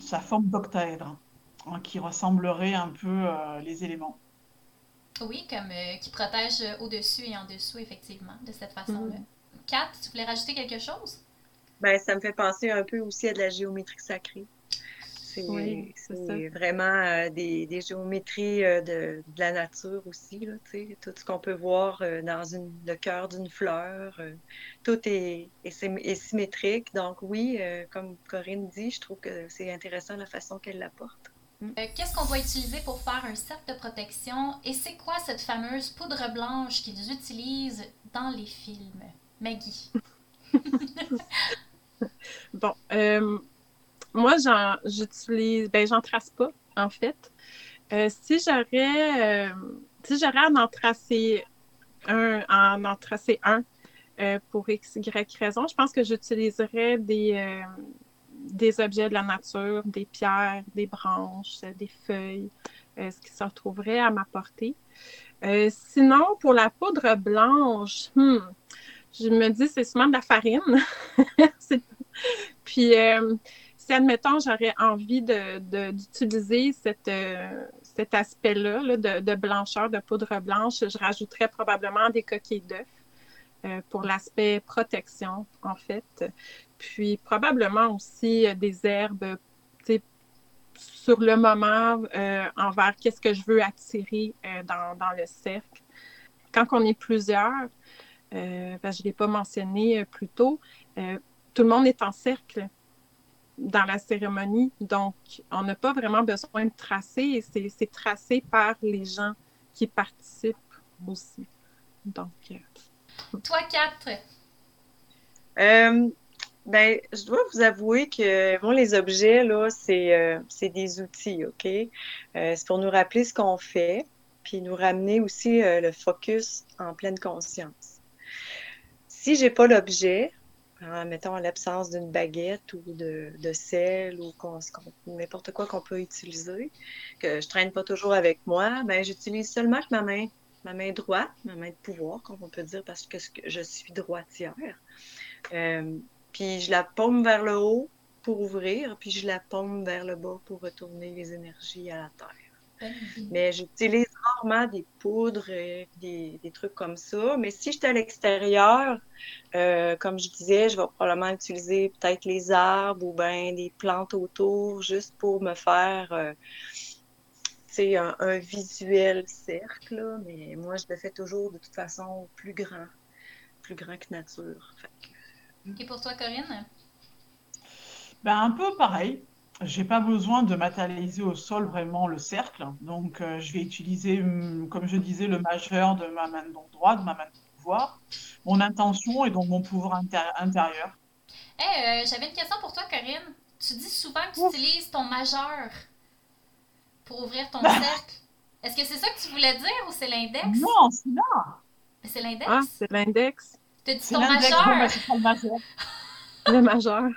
Speaker 3: sa forme d'octaèdre, hein, qui ressemblerait un peu les éléments.
Speaker 1: Oui, comme euh, qui protège au-dessus et en dessous, effectivement, de cette façon-là. Mm. Kat, tu voulais rajouter quelque chose?
Speaker 2: Ben, ça me fait penser un peu aussi à de la géométrie sacrée. C'est vraiment euh, des, des, géométries euh, de, de, la nature aussi, là, tout ce qu'on peut voir dans une, le cœur d'une fleur. tout est, est, est, symétrique. Donc oui, comme Corinne dit, je trouve que c'est intéressant la façon qu'elle l'apporte.
Speaker 1: Euh, qu'est-ce qu'on va utiliser pour faire un cercle de protection et c'est quoi cette fameuse poudre blanche qu'ils utilisent dans les films? Maggie.
Speaker 4: bon, euh, moi, j'utilise, ben, j'en trace pas, en fait. Euh, si j'aurais, si j'aurais à en tracer un, en en tracer un pour x, y raison, je pense que j'utiliserais des, des objets de la nature, des pierres, des branches, des feuilles, euh, ce qui se retrouverait à ma portée. Euh, sinon, pour la poudre blanche, hmm, je me dis c'est souvent de la farine. Puis, euh, si, admettons, j'aurais envie d'utiliser cet aspect-là de, de, blancheur, de poudre blanche, je rajouterais probablement des coquilles d'œufs pour l'aspect protection, en fait puis probablement aussi euh, des herbes sur le moment envers qu'est-ce que je veux attirer dans, dans, le cercle. Quand on est plusieurs, ben, je ne l'ai pas mentionné plus tôt, tout le monde est en cercle dans la cérémonie. Donc, on n'a pas vraiment besoin de tracer et c'est tracé par les gens qui participent aussi. Donc.
Speaker 1: Euh, Toi, quatre.
Speaker 2: Euh, ben, je dois vous avouer que bon, les objets, là, c'est euh, des outils, OK? c'est pour nous rappeler ce qu'on fait, puis nous ramener aussi le focus en pleine conscience. Si j'ai pas l'objet, Hein, mettons l'absence d'une baguette ou de, sel ou n'importe quoi qu'on peut utiliser, que je traîne pas toujours avec moi, ben j'utilise seulement ma main, ma main droite, ma main de pouvoir, comme on peut dire, parce que je suis droitière. Euh, puis je la paume vers le haut pour ouvrir, puis je la paume vers le bas pour retourner les énergies à la terre. Mais j'utilise rarement des poudres, et des, trucs comme ça. Mais si j'étais à l'extérieur, euh, comme je disais, je vais probablement utiliser peut-être les arbres ou bien des plantes autour juste pour me faire euh, un, un, visuel cercle. Mais moi, je le fais toujours de toute façon plus grand, plus grand que nature.
Speaker 1: Et pour toi, Corinne?
Speaker 3: Ben, un peu pareil j'ai pas besoin de matérialiser au sol vraiment le cercle. Donc, euh, je vais utiliser, hum, comme je disais, le majeur de ma main droite, de ma main de pouvoir, mon intention et donc mon pouvoir intérieur.
Speaker 1: Hey, euh, j'avais une question pour toi, Corinne. Tu dis souvent que tu utilises ton majeur pour ouvrir ton cercle. Est-ce que c'est ça que tu voulais dire ou c'est l'index?
Speaker 3: Non, c'est là.
Speaker 1: C'est l'index?
Speaker 4: Ah, c'est l'index.
Speaker 1: Tu dit ton majeur?
Speaker 3: le majeur.
Speaker 4: le majeur.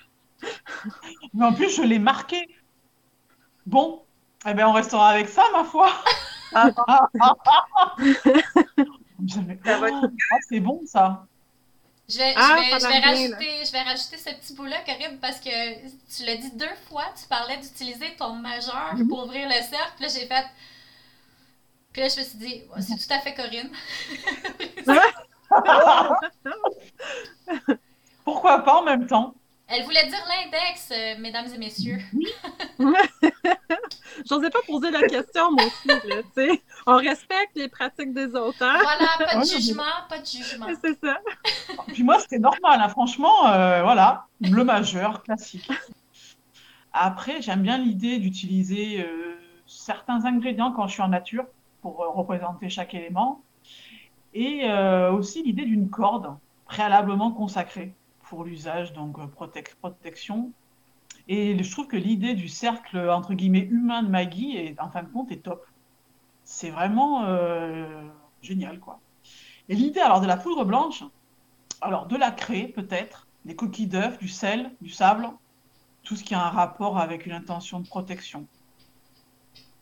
Speaker 3: Mais en plus, je l'ai marqué. Bon, eh bien, on restera avec ça, ma foi. Ah, c'est bon, ça.
Speaker 1: Je vais, ah, je, vais, je, vais rajouter, je vais, rajouter, ce petit bout-là, Karim, parce que tu l'as dit deux fois, tu parlais d'utiliser ton majeur mhm. pour ouvrir le cercle. Puis là, j'ai fait. Puis là, je me suis dit, c'est tout à fait Corinne.
Speaker 3: Pourquoi pas en même temps?
Speaker 1: Elle voulait dire l'index, euh, mesdames et messieurs.
Speaker 4: J'osais pas poser la question, moi aussi. Là, On respecte les pratiques des autres. Hein?
Speaker 1: Voilà, pas de jugement, pas de jugement.
Speaker 4: C'est ça.
Speaker 3: Puis moi, c'était normal. Hein. Franchement, euh, voilà, le majeur, classique. Après, j'aime bien l'idée d'utiliser euh, certains ingrédients quand je suis en nature pour représenter chaque élément. Et aussi l'idée d'une corde préalablement consacrée pour l'usage, donc euh, protection. Et je trouve que l'idée du cercle, entre guillemets, humain de Maggie, est, en fin de compte, est top. C'est vraiment euh, génial, quoi. Et l'idée, alors, de la poudre blanche, alors, de la craie, peut-être, des coquilles d'œufs, du sel, du sable, tout ce qui a un rapport avec une intention de protection.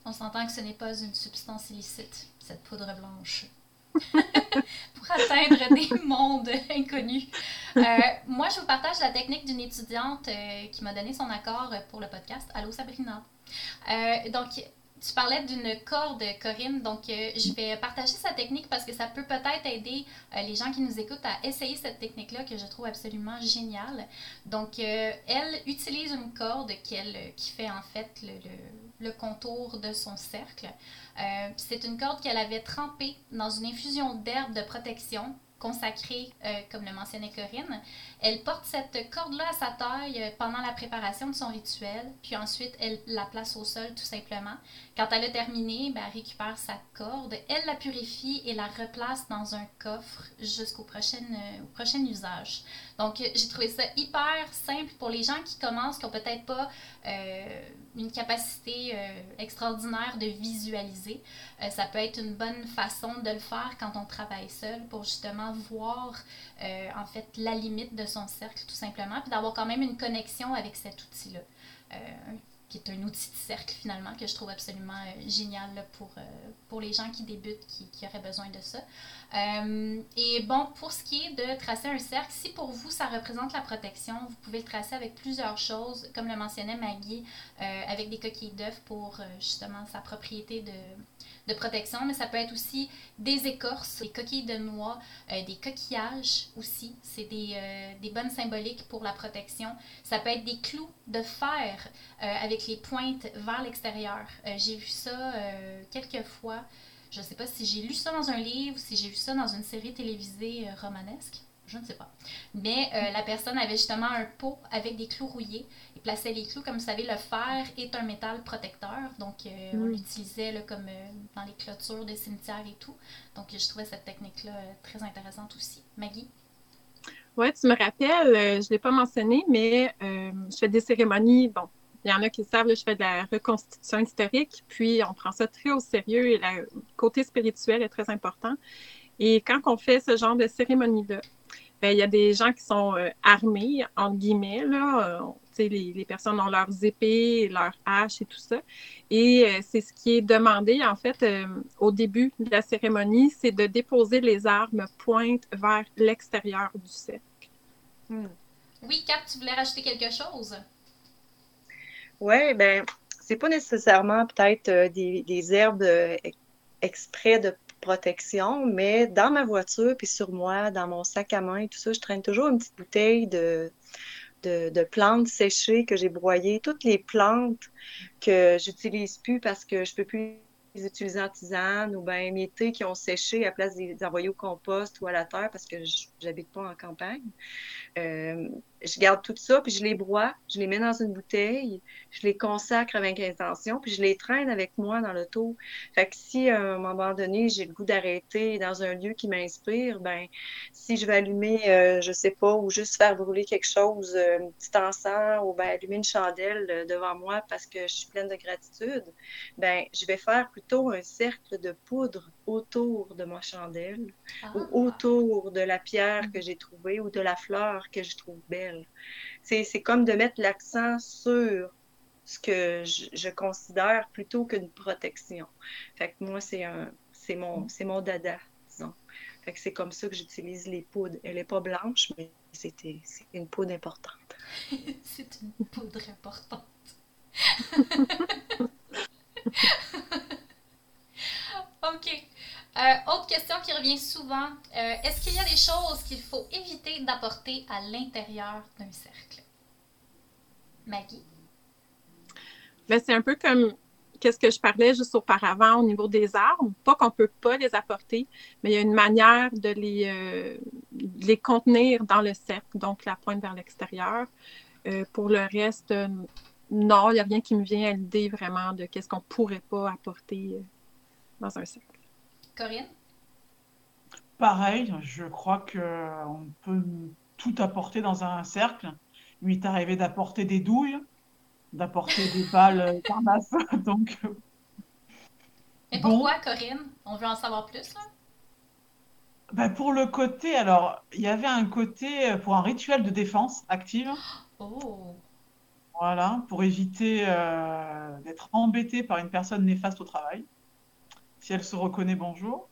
Speaker 1: On s'entend que ce n'est pas une substance illicite, cette poudre blanche. pour atteindre des mondes inconnus. Euh, moi, je vous partage la technique d'une étudiante euh, qui m'a donné son accord pour le podcast. Allô, Sabrina. Euh, donc, tu parlais d'une corde, Corinne, donc je vais partager sa technique parce que ça peut peut-être aider les gens qui nous écoutent à essayer cette technique-là que je trouve absolument géniale. Donc, elle utilise une corde qu'elle, qui fait en fait le, le contour de son cercle. Euh, c'est une corde qu'elle avait trempée dans une infusion d'herbes de protection consacrée, euh, comme le mentionnait Corinne. Elle porte cette corde-là à sa taille euh, pendant la préparation de son rituel, puis ensuite elle la place au sol tout simplement. Quand elle a terminé, ben, elle récupère sa corde, elle la purifie et la replace dans un coffre jusqu'au prochain, au prochain usage. Donc j'ai trouvé ça hyper simple pour les gens qui commencent, qui n'ont peut-être pas une capacité extraordinaire de visualiser. ça peut être une bonne façon de le faire quand on travaille seul pour justement voir euh, en fait la limite de son cercle tout simplement, puis d'avoir quand même une connexion avec cet outil-là, euh, qui est un outil de cercle finalement que je trouve absolument euh, génial pour, pour les gens qui débutent, qui, qui auraient besoin de ça. et bon, pour ce qui est de tracer un cercle, si pour vous ça représente la protection, vous pouvez le tracer avec plusieurs choses, comme le mentionnait Maggie, avec des coquilles d'œufs pour justement sa propriété de de protection, mais ça peut être aussi des écorces, des coquilles de noix, euh, des coquillages aussi. C'est des, euh, des, bonnes symboliques pour la protection. Ça peut être des clous de fer avec les pointes vers l'extérieur. j'ai vu ça quelques fois. Je ne sais pas si j'ai lu ça dans un livre, si j'ai vu ça dans une série télévisée romanesque je ne sais pas. Mais euh, la personne avait justement un pot avec des clous rouillés. Il plaçait les clous. Comme vous savez, le fer est un métal protecteur. Donc, euh, on mm. l'utilisait comme euh, dans les clôtures des cimetières et tout. Donc, je trouvais cette technique-là très intéressante aussi. Maggie?
Speaker 4: Oui, tu me rappelles, je ne l'ai pas mentionné, mais je fais des cérémonies. Bon, il y en a qui savent, je fais de la reconstitution historique, puis on prend ça très au sérieux et le côté spirituel est très important. Et quand on fait ce genre de cérémonie-là, ben, il y a des gens qui sont euh, armés, entre guillemets, là. Euh, les, les, personnes ont leurs épées, leurs haches et tout ça. Et euh, c'est ce qui est demandé, en fait, au début de la cérémonie, c'est de déposer les armes pointe vers l'extérieur du cercle.
Speaker 1: Hmm. Oui, Cap, tu voulais rajouter quelque chose?
Speaker 2: Oui, ben c'est pas nécessairement peut-être des, des, herbes exprès de protection, mais dans ma voiture, puis sur moi, dans mon sac à main et tout ça, je traîne toujours une petite bouteille de, de, plantes séchées que j'ai broyées, toutes les plantes que j'utilise plus parce que je peux plus les utiliser en tisane ou bien mes thés qui ont séché à place de les envoyer au compost ou à la terre parce que j'habite pas en campagne. Euh, je garde tout ça, puis je les broie, je les mets dans une bouteille, je les consacre avec intention, puis je les traîne avec moi dans l'auto. Fait que si à un moment donné, j'ai le goût d'arrêter dans un lieu qui m'inspire, ben si je vais allumer, euh, je sais pas, ou juste faire brûler quelque chose, euh, un petit encens, ou ben allumer une chandelle euh, devant moi parce que je suis pleine de gratitude, ben je vais faire plutôt un cercle de poudre autour de ma chandelle ou ah. autour de la pierre que j'ai trouvée ou de la fleur que je trouve belle. C'est comme de mettre l'accent sur ce que je, considère plutôt qu'une protection. Fait que moi, c'est un c'est mon, mon dada, disons. Fait que c'est comme ça que j'utilise les poudres. Elle n'est pas blanche, mais c'est une poudre importante.
Speaker 1: c'est une poudre importante. OK. Euh, autre question qui revient souvent, euh, est-ce qu'il y a des choses qu'il faut éviter d'apporter à l'intérieur d'un cercle? Maggie?
Speaker 4: C'est un peu comme qu'est-ce que je parlais juste auparavant au niveau des armes. Pas qu'on ne peut pas les apporter, mais il y a une manière de les, euh, contenir dans le cercle, donc la pointe vers l'extérieur. pour le reste, non, il n'y a rien qui me vient à l'idée vraiment de qu'est-ce qu'on ne pourrait pas apporter dans un cercle.
Speaker 1: Corinne?
Speaker 3: Pareil, je crois qu'on peut tout apporter dans un cercle. Il est arrivé d'apporter des douilles, d'apporter des balles carnasse. Donc.
Speaker 1: Et pourquoi, Corinne On veut en savoir plus, là?
Speaker 3: Ben pour le côté, alors, il y avait un côté pour un rituel de défense active.
Speaker 1: Oh.
Speaker 3: Voilà, pour éviter euh, d'être embêté par une personne néfaste au travail si elle se reconnaît, bonjour.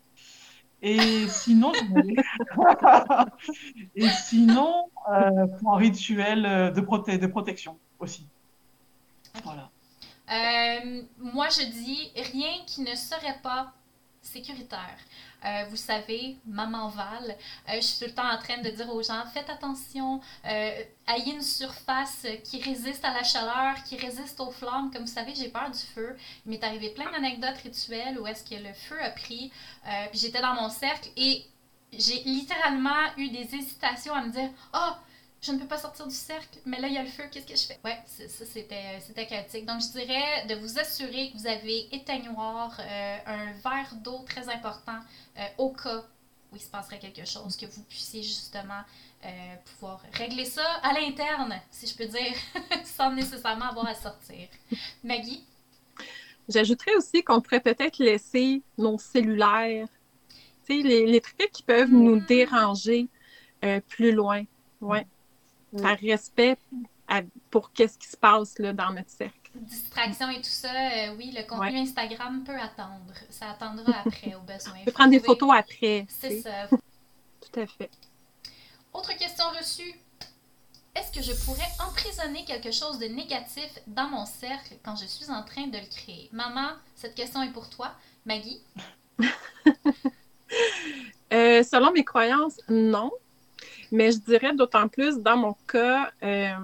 Speaker 3: Et sinon, et sinon euh, pour un rituel de, de protection aussi. Voilà.
Speaker 1: Euh, moi, je dis rien qui ne serait pas sécuritaire. Euh, vous savez, maman Val, euh, je suis tout le temps en train de dire aux gens, faites attention, euh, ayez une surface qui résiste à la chaleur, qui résiste aux flammes. Comme vous savez, j'ai peur du feu. Il m'est arrivé plein d'anecdotes rituelles où est-ce que le feu a pris, j'étais dans mon cercle et j'ai littéralement eu des hésitations à me dire, oh, je ne peux pas sortir du cercle, mais là, il y a le feu, qu'est-ce que je fais? Ouais, ça, c'était, c'était chaotique. Donc, je dirais de vous assurer que vous avez éteignoir, euh, un verre d'eau très important euh, au cas où il se passerait quelque chose, que vous puissiez justement euh, pouvoir régler ça à l'interne, si je peux dire, sans nécessairement avoir à sortir. Maggie?
Speaker 4: J'ajouterais aussi qu'on pourrait peut-être laisser nos cellulaires, tu sais, les, les, trucs qui peuvent nous hmm. déranger plus loin. Ouais par respect pour qu'est-ce qui se passe là, dans notre cercle.
Speaker 1: Distraction et tout ça, euh, oui, le contenu Instagram peut attendre. Ça attendra après, au besoin.
Speaker 4: On peut prendre des photos après.
Speaker 1: C'est ça.
Speaker 4: Tout à fait.
Speaker 1: Autre question reçue. Est-ce que je pourrais emprisonner quelque chose de négatif dans mon cercle quand je suis en train de le créer? Maman, cette question est pour toi. Maggie?
Speaker 4: Euh, selon mes croyances, non. Mais je dirais d'autant plus dans mon cas, euh,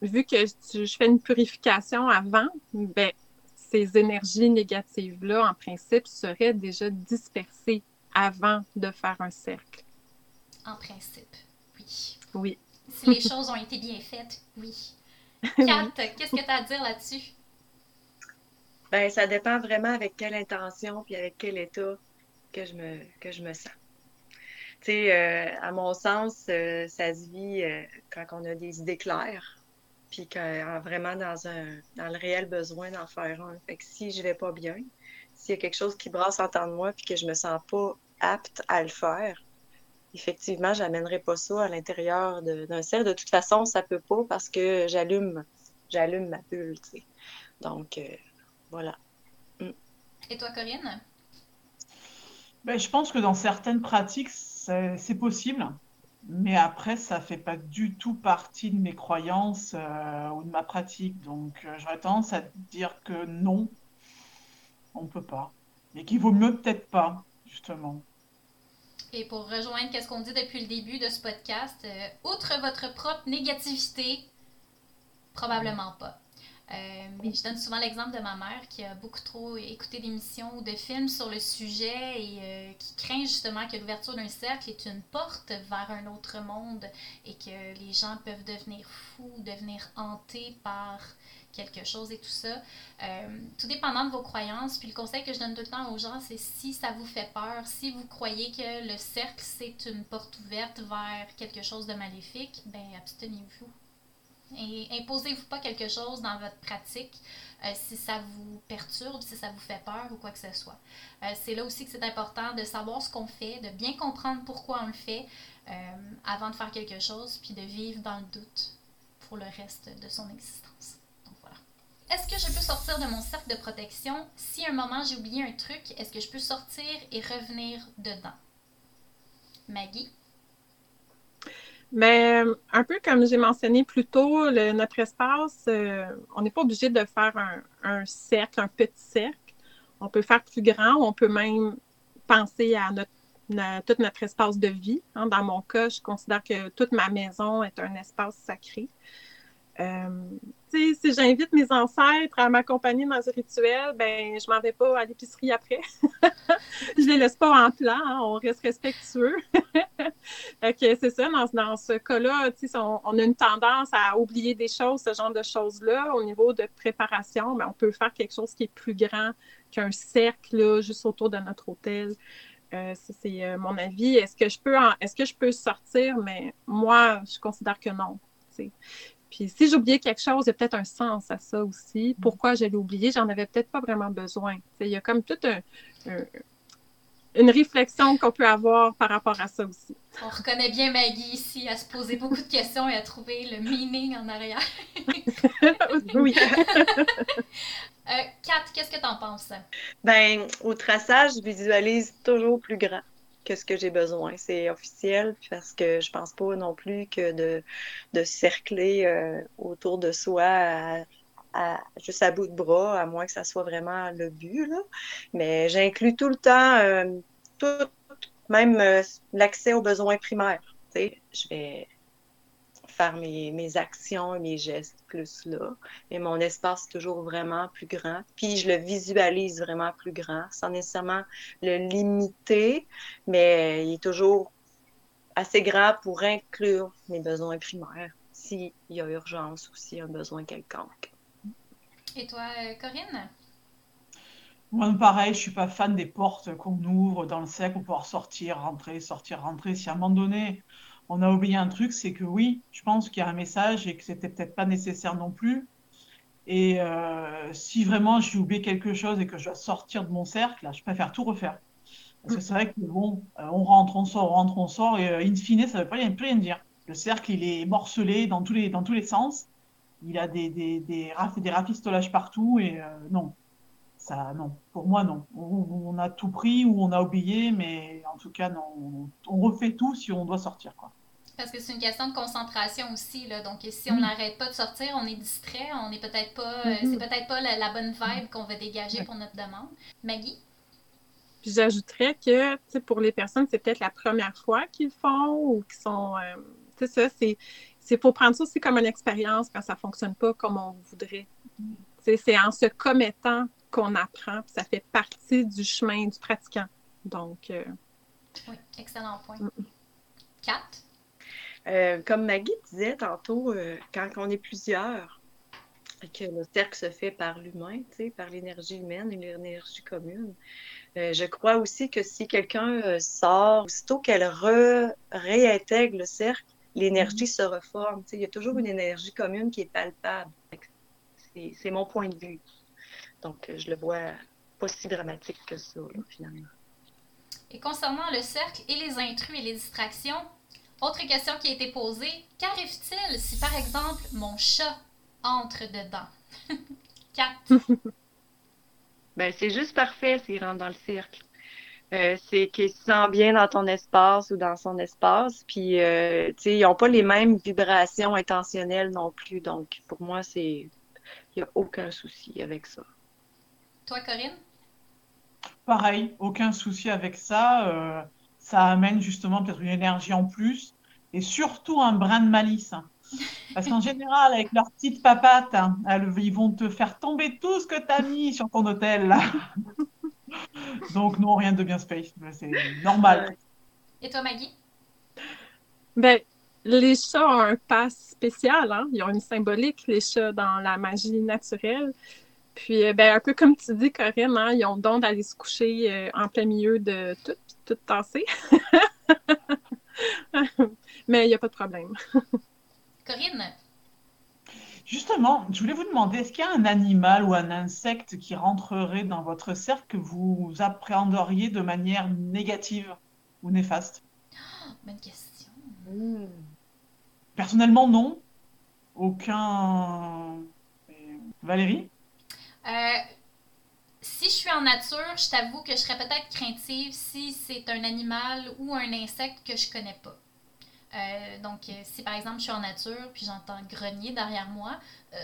Speaker 4: vu que je, fais une purification avant, ben, ces énergies négatives-là, en principe, seraient déjà dispersées avant de faire un cercle.
Speaker 1: En principe, oui.
Speaker 4: Oui.
Speaker 1: Si les choses ont été bien faites, oui. Kat, qu'est-ce que tu as à dire là-dessus?
Speaker 2: Ben, ça dépend vraiment avec quelle intention puis avec quel état que je me, que je me sens. Tu sais, euh, à mon sens, euh, ça se vit euh, quand on a des idées claires, puis quand vraiment dans un dans le réel besoin d'en faire un. Fait que si je vais pas bien, s'il y a quelque chose qui brasse en temps de moi puis que je me sens pas apte à le faire, effectivement, j'amènerai pas ça à l'intérieur d'un cercle. De toute façon, ça peut pas parce que j'allume j'allume ma bulle, tu sais. Donc voilà.
Speaker 1: Mm. Et toi, Corinne?
Speaker 3: Ben, je pense que dans certaines pratiques, c'est possible. Mais après, ça ne fait pas du tout partie de mes croyances euh, ou de ma pratique. Donc, euh, j'aurais tendance à dire que non, on ne peut pas. Mais qu'il vaut mieux peut-être pas, justement.
Speaker 1: Et pour rejoindre ce qu'on dit depuis le début de ce podcast, euh, outre votre propre négativité, probablement pas. Euh, mais je donne souvent l'exemple de ma mère qui a beaucoup trop écouté d'émissions ou de films sur le sujet et euh, qui craint justement que l'ouverture d'un cercle est une porte vers un autre monde et que les gens peuvent devenir fous, devenir hantés par quelque chose et tout ça. Euh, tout dépendant de vos croyances. Puis le conseil que je donne tout le temps aux gens, c'est si ça vous fait peur, si vous croyez que le cercle c'est une porte ouverte vers quelque chose de maléfique, ben abstenez-vous et imposez-vous pas quelque chose dans votre pratique euh, si ça vous perturbe, si ça vous fait peur ou quoi que ce soit. Euh, c'est là aussi que c'est important de savoir ce qu'on fait, de bien comprendre pourquoi on le fait euh, avant de faire quelque chose, puis de vivre dans le doute pour le reste de son existence. Donc voilà. Est-ce que je peux sortir de mon cercle de protection? Si à un moment j'ai oublié un truc? Est-ce que je peux sortir et revenir dedans? Maggie?
Speaker 4: Mais euh, un peu comme j'ai mentionné plus tôt, notre espace, euh, on n'est pas obligé de faire un, cercle, un petit cercle. On peut faire plus grand, on peut même penser à notre, tout notre espace de vie. Hein. Dans mon cas, je considère que toute ma maison est un espace sacré. Euh, si j'invite mes ancêtres à m'accompagner dans ce rituel, ben je m'en vais pas à l'épicerie après. je les laisse pas en plan, hein, on reste respectueux. c'est ça, dans, ce cas-là, on, a une tendance à oublier des choses, ce genre de choses-là. Au niveau de préparation, ben, on peut faire quelque chose qui est plus grand qu'un cercle juste autour de notre hôtel. Euh, c'est euh, mon avis. Est-ce que je peux sortir? Mais moi, je considère que non. Puis si j'oubliais quelque chose, il y a peut-être un sens à ça aussi. Pourquoi je l'ai oublié? J'en avais peut-être pas vraiment besoin. il y a comme toute une réflexion qu'on peut avoir par rapport à ça aussi.
Speaker 1: On reconnaît bien Maggie ici à se poser beaucoup de questions et à trouver le meaning en arrière.
Speaker 4: oui.
Speaker 1: euh, Kat, qu'est-ce que tu en penses?
Speaker 2: Ben, au traçage, je visualise toujours plus grand que ce que j'ai besoin. C'est officiel parce que je pense pas non plus que de, de cercler euh, autour de soi à, juste à bout de bras, à moins que ça soit vraiment le but. Là. Mais j'inclus tout le temps euh, tout, même euh, l'accès aux besoins primaires. Je vais faire mes, actions et mes gestes plus là. Mais mon espace est toujours vraiment plus grand. Puis je le visualise vraiment plus grand, sans nécessairement le limiter, mais il est toujours assez grand pour inclure mes besoins primaires s'il y a urgence ou s'il y a un besoin quelconque.
Speaker 1: Et toi, euh, Corinne?
Speaker 3: Moi, pareil, je suis pas fan des portes qu'on ouvre dans le cercle pour pouvoir sortir, rentrer, sortir, rentrer. Si à un moment donné, on a oublié un truc, c'est que oui, je pense qu'il y a un message et que c'était peut-être pas nécessaire non plus. Et euh, si vraiment j'ai oublié quelque chose et que je dois sortir de mon cercle, là, je préfère tout refaire. Parce que c'est vrai que bon, euh, on rentre, on sort, on rentre, on sort, et euh, in fine, ça ne veut pas rien dire. Le cercle, il est morcelé dans tous les, dans tous les sens. Il a des, des, des, des rafistolages partout, et non, ça, non. Pour moi, non. On, a tout pris ou on a oublié, mais en tout cas, non. On, on refait tout si on doit sortir, quoi.
Speaker 1: Parce que c'est une question de concentration aussi. Là. Donc, si on n'arrête pas de sortir, on est distrait, on n'est peut-être pas. Euh, mm-hmm. C'est peut-être pas la, bonne vibe qu'on va dégager pour notre demande. Maggie?
Speaker 4: Puis j'ajouterais que pour les personnes, c'est peut-être la première fois qu'ils le font ou qui sont. c'est ça, c'est. Il faut prendre ça aussi comme une expérience quand ça ne fonctionne pas comme on voudrait. C'est en se commettant qu'on apprend, puis ça fait partie du chemin du pratiquant. Donc.
Speaker 1: Oui, excellent point. Kat?
Speaker 2: Euh, comme Maggie disait tantôt, euh, quand on est plusieurs, que le cercle se fait par l'humain, par l'énergie humaine et l'énergie commune. Euh, je crois aussi que si quelqu'un sort, aussitôt qu'elle réintègre le cercle, l'énergie se reforme. Il y a toujours une énergie commune qui est palpable. C'est mon point de vue. Donc, je le vois pas si dramatique que ça, finalement.
Speaker 1: Et concernant le cercle et les intrus et les distractions, autre question qui a été posée, qu'arrive-t-il si par exemple mon chat entre dedans? Quatre.
Speaker 2: ben, c'est juste parfait s'il rentre dans le cercle. Euh, c'est qu'il se sent bien dans ton espace ou dans son espace. Puis, euh, tu sais, ils n'ont pas les mêmes vibrations intentionnelles non plus. Donc, pour moi, c'est. Il n'y a aucun souci avec ça.
Speaker 1: Toi, Corinne?
Speaker 3: Pareil, aucun souci avec ça. Euh, ça amène justement peut-être une énergie en plus et surtout un brin de malice. Parce qu'en général, avec leurs petites papates, hein, ils vont te faire tomber tout ce que tu as mis sur ton hôtel. Donc, non, rien de bien space. C'est normal.
Speaker 1: Et toi, Maggie?
Speaker 4: Ben, les chats ont un pass spécial. Hein? Ils ont une symbolique, les chats, dans la magie naturelle. Puis, euh, ben, un peu comme tu dis, Corinne, hein, ils ont le don d'aller se coucher euh, en plein milieu de tout, tout tassé. Mais il n'y a pas de problème.
Speaker 1: Corinne?
Speaker 3: Justement, je voulais vous demander, est-ce qu'il y a un animal ou un insecte qui rentrerait dans votre cercle que vous appréhenderiez de manière négative ou néfaste?
Speaker 1: Oh, bonne question.
Speaker 3: Personnellement, non. Aucun. Valérie?
Speaker 1: Euh, si je suis en nature, je t'avoue que je serais peut-être craintive si c'est un animal ou un insecte que je connais pas. Euh, donc, euh, si par exemple je suis en nature puis j'entends grogner derrière moi,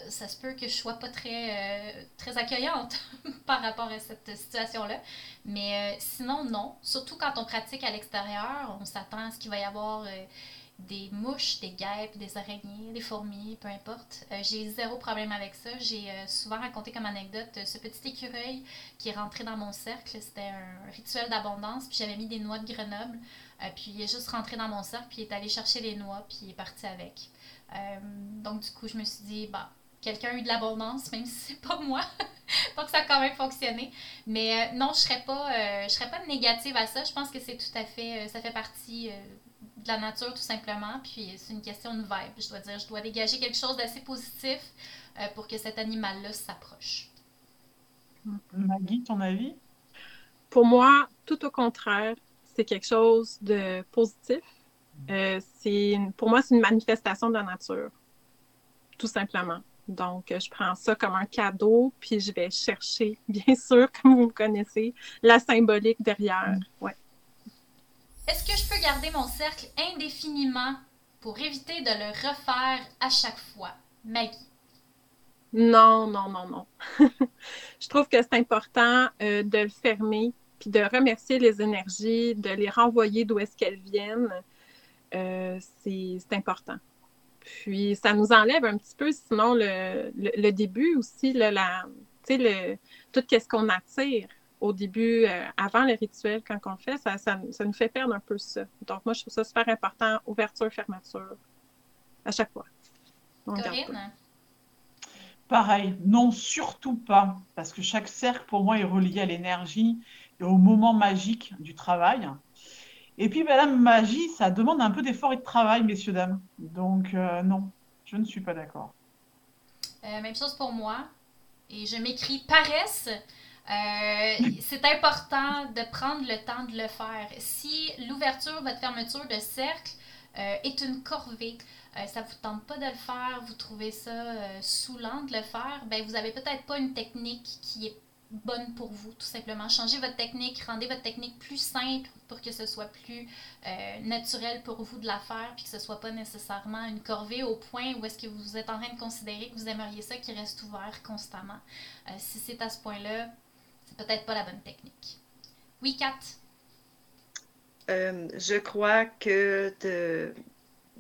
Speaker 1: ça se peut que je sois pas très, très accueillante par rapport à cette situation-là. Mais sinon, non. Surtout quand on pratique à l'extérieur, on s'attend à ce qu'il va y avoir des mouches, des guêpes, des araignées, des fourmis, peu importe. Euh, j'ai zéro problème avec ça. J'ai euh, souvent raconté comme anecdote euh, ce petit écureuil qui est rentré dans mon cercle. C'était un rituel d'abondance, puis j'avais mis des noix de Grenoble. puis il est juste rentré dans mon cercle, puis il est allé chercher les noix, puis il est parti avec. donc du coup, je me suis dit, bah, quelqu'un a eu de l'abondance, même si c'est pas moi. donc ça a quand même fonctionné. Mais non, je serais pas, je serais pas négative à ça. Je pense que c'est tout à fait, ça fait partie de la nature tout simplement. Puis c'est une question de vibe. Je dois dire, je dois dégager quelque chose d'assez positif euh, pour que cet animal-là s'approche.
Speaker 3: Maggie, ton avis?
Speaker 4: Pour moi, tout au contraire, c'est quelque chose de positif. Euh, c'est pour moi, c'est une manifestation de la nature, tout simplement. Donc, je prends ça comme un cadeau, puis je vais chercher, bien sûr, comme vous me connaissez, la symbolique derrière. Mm. Ouais.
Speaker 1: Est-ce que je peux garder mon cercle indéfiniment pour éviter de le refaire à chaque fois? Maggie.
Speaker 4: Non, non, non, non. je trouve que c'est important euh, de le fermer, puis de remercier les énergies, de les renvoyer d'où est-ce qu'elles viennent. Euh, c'est important. Puis ça nous enlève un petit peu, sinon, le, début aussi, le, la, le, tout ce qu'on attire au début, euh, avant le rituel, quand on fait, ça, ça, nous fait perdre un peu ça. Donc, moi, je trouve ça super important, ouverture, fermeture, à chaque fois.
Speaker 1: Corinne?
Speaker 3: Pareil, non, surtout pas, parce que chaque cercle, pour moi, est relié à l'énergie et au moment magique du travail. Et puis, madame, ben, magie, ça demande un peu d'effort et de travail, messieurs, dames. Donc, euh, non, je ne suis pas d'accord.
Speaker 1: Euh, même chose pour moi. Et je m'écris paresse euh, c'est important de prendre le temps de le faire. Si l'ouverture, votre fermeture de cercle euh, est une corvée, euh, ça ne vous tente pas de le faire, vous trouvez ça saoulant de le faire, ben vous n'avez peut-être pas une technique qui est bonne pour vous, tout simplement. Changez votre technique, rendez votre technique plus simple pour que ce soit plus naturel pour vous de la faire, puis que ce soit pas nécessairement une corvée au point où est-ce que vous êtes en train de considérer que vous aimeriez ça qui reste ouvert constamment. si c'est à ce point-là, c'est peut-être pas la bonne technique. Oui, Kat?
Speaker 2: Euh, je crois que de,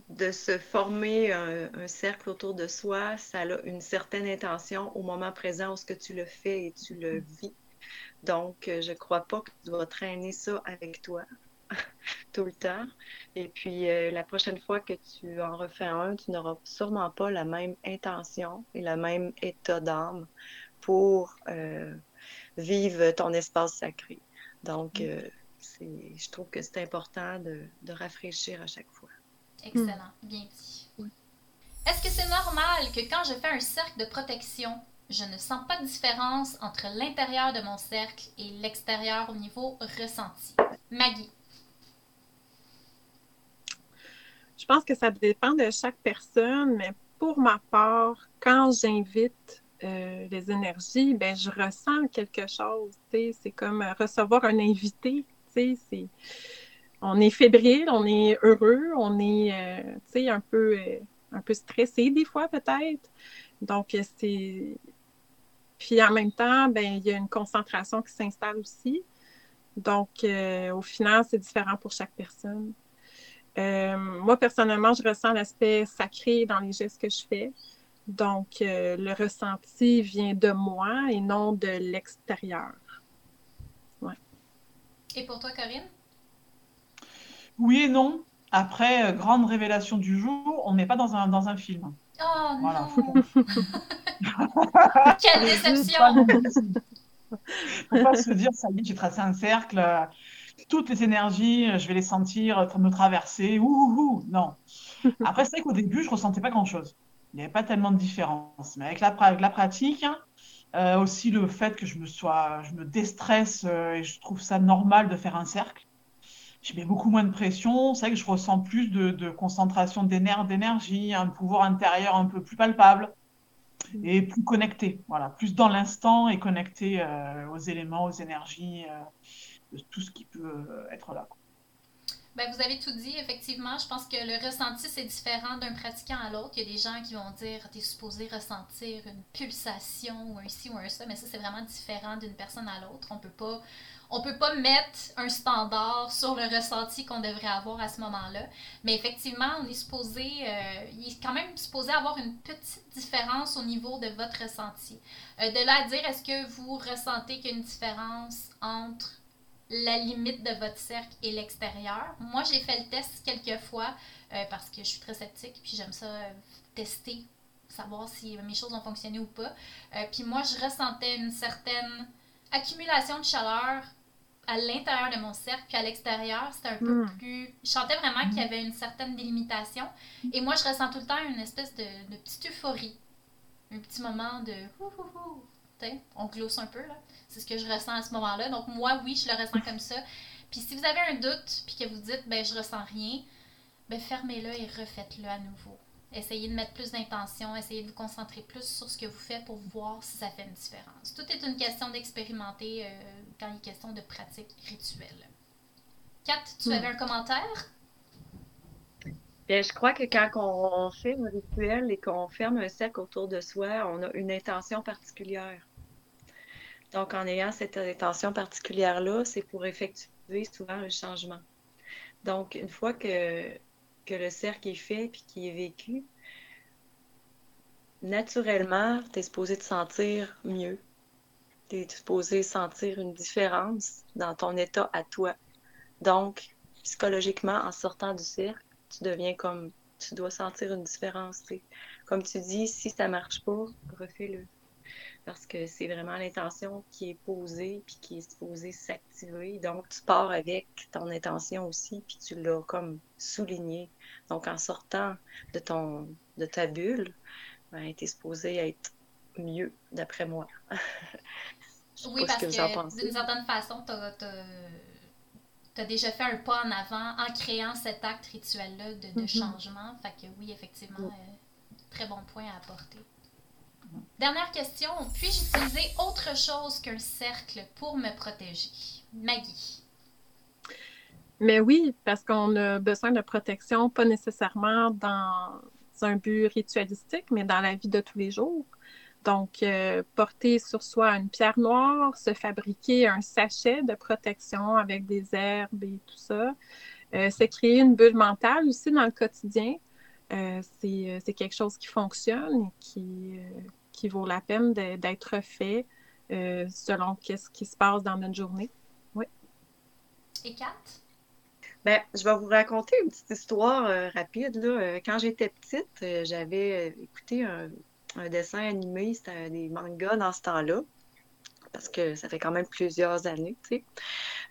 Speaker 2: de se former un, cercle autour de soi, ça a une certaine intention au moment présent où ce que tu le fais et tu le vis. Donc, euh, je ne crois pas que tu dois traîner ça avec toi tout le temps. Et puis, euh, la prochaine fois que tu en refais un, tu n'auras sûrement pas la même intention et le même état d'âme pour euh, vivre ton espace sacré. Donc, mm. je trouve que c'est important de, de rafraîchir à chaque fois.
Speaker 1: Excellent, bien dit. Est-ce que c'est normal que quand je fais un cercle de protection, je ne sens pas de différence entre l'intérieur de mon cercle et l'extérieur au niveau ressenti? Maggie.
Speaker 4: Je pense que ça dépend de chaque personne, mais pour ma part, quand j'invite euh, les énergies, ben, je ressens quelque chose. C'est comme recevoir un invité. C'est on est fébrile, on est heureux, on est, euh, un peu, euh, stressé des fois peut-être. Donc, c'est... Puis en même temps, ben, il y a une concentration qui s'installe aussi. Donc, euh, au final, c'est différent pour chaque personne. moi, personnellement, je ressens l'aspect sacré dans les gestes que je fais. Donc, le ressenti vient de moi et non de l'extérieur. Ouais.
Speaker 1: Et pour toi, Corinne?
Speaker 3: Oui et non. Après, euh, grande révélation du jour, on n'est pas dans un, dans un film.
Speaker 1: Oh voilà. non Quelle déception
Speaker 3: Faut pas se dire, ça y est, j'ai tracé un cercle, euh, toutes les énergies, euh, je vais les sentir me traverser, ouh, non. Après, c'est vrai qu'au début, je ressentais pas grand-chose. Il n'y avait pas tellement de différence. Mais avec la, la pratique, aussi le fait que je me sois, je me déstresse et je trouve ça normal de faire un cercle je mets beaucoup moins de pression. C'est vrai que je ressens plus de, concentration d'énergie, un pouvoir intérieur un peu plus palpable et plus connecté. Voilà, plus dans l'instant et connecté euh, aux éléments, aux énergies, euh, tout ce qui peut euh, être là.
Speaker 1: Ben, vous avez tout dit, effectivement. Je pense que le ressenti, c'est différent d'un pratiquant à l'autre. Il y a des gens qui vont dire tu es supposé ressentir une pulsation ou un ci ou un ça, mais ça, c'est vraiment différent d'une personne à l'autre. On peut pas on peut pas mettre un standard sur le ressenti qu'on devrait avoir à ce moment-là. Mais effectivement, on est supposé, euh, il est quand même supposé avoir une petite différence au niveau de votre ressenti. Euh, de là à dire, est-ce que vous ressentez qu'il y a une différence entre la limite de votre cercle et l'extérieur? Moi, j'ai fait le test quelques fois euh, parce que je suis très sceptique, puis j'aime ça tester, savoir si mes choses ont fonctionné ou pas. puis moi, je ressentais une certaine accumulation de chaleur à l'intérieur de mon cercle, puis à l'extérieur, c'était un peu hmm. plus. Je sentais vraiment qu'il y avait une certaine délimitation. Et moi, je ressens tout le temps une espèce de, petite euphorie. Un petit moment de. On glosse un peu, là. C'est ce que je ressens à ce moment-là. Donc, moi, oui, je le ressens comme ça. Puis, si vous avez un doute, puis que vous dites, ben, je ressens rien, ben, fermez-le et refaites-le à nouveau. Essayez de mettre plus d'intention, essayez de vous concentrer plus sur ce que vous faites pour voir si ça fait une différence. Tout est une question d'expérimenter euh, quand il est question de pratique rituelle. Kat, tu hmm. avais un commentaire?
Speaker 2: Bien, je crois que quand on fait un rituel et qu'on ferme un cercle autour de soi, on a une intention particulière. Donc, en ayant cette intention particulière-là, c'est pour effectuer souvent un changement. Donc, une fois que que le cercle est fait puis qui est vécu, naturellement, tu es supposé te sentir mieux. Tu es supposé sentir une différence dans ton état à toi. Donc, psychologiquement, en sortant du cercle, tu deviens comme tu dois sentir une différence. Comme tu dis, si ça marche pas, refais-le parce que c'est vraiment l'intention qui est posée puis qui est supposée s'activer. Donc, tu pars avec ton intention aussi, puis tu l'as comme souligné. Donc, en sortant de ton de ta bulle, ben, tu es supposé être mieux, d'après moi.
Speaker 1: oui, parce que, d'une certaine façon, tu as, déjà fait un pas en avant en créant cet acte rituel-là de, mm-hmm. changement. Fait que oui, effectivement, euh, très bon point à apporter. Dernière question. Puis-je utiliser autre chose qu'un cercle pour me protéger? Maggie.
Speaker 4: Mais oui, parce qu'on a besoin de protection, pas nécessairement dans un but ritualistique, mais dans la vie de tous les jours. Donc, euh, porter sur soi une pierre noire, se fabriquer un sachet de protection avec des herbes et tout ça, euh, se créer une bulle mentale aussi dans le quotidien, euh, c'est quelque chose qui fonctionne et qui, qui vaut la peine d'être fait selon ce qui se passe dans notre journée. Oui.
Speaker 1: Et Kat?
Speaker 2: Ben, je vais vous raconter une petite histoire rapide. Là. Quand j'étais petite, j'avais écouté un, un dessin animé, c'était des mangas dans ce temps-là parce que ça fait quand même plusieurs années, tu sais.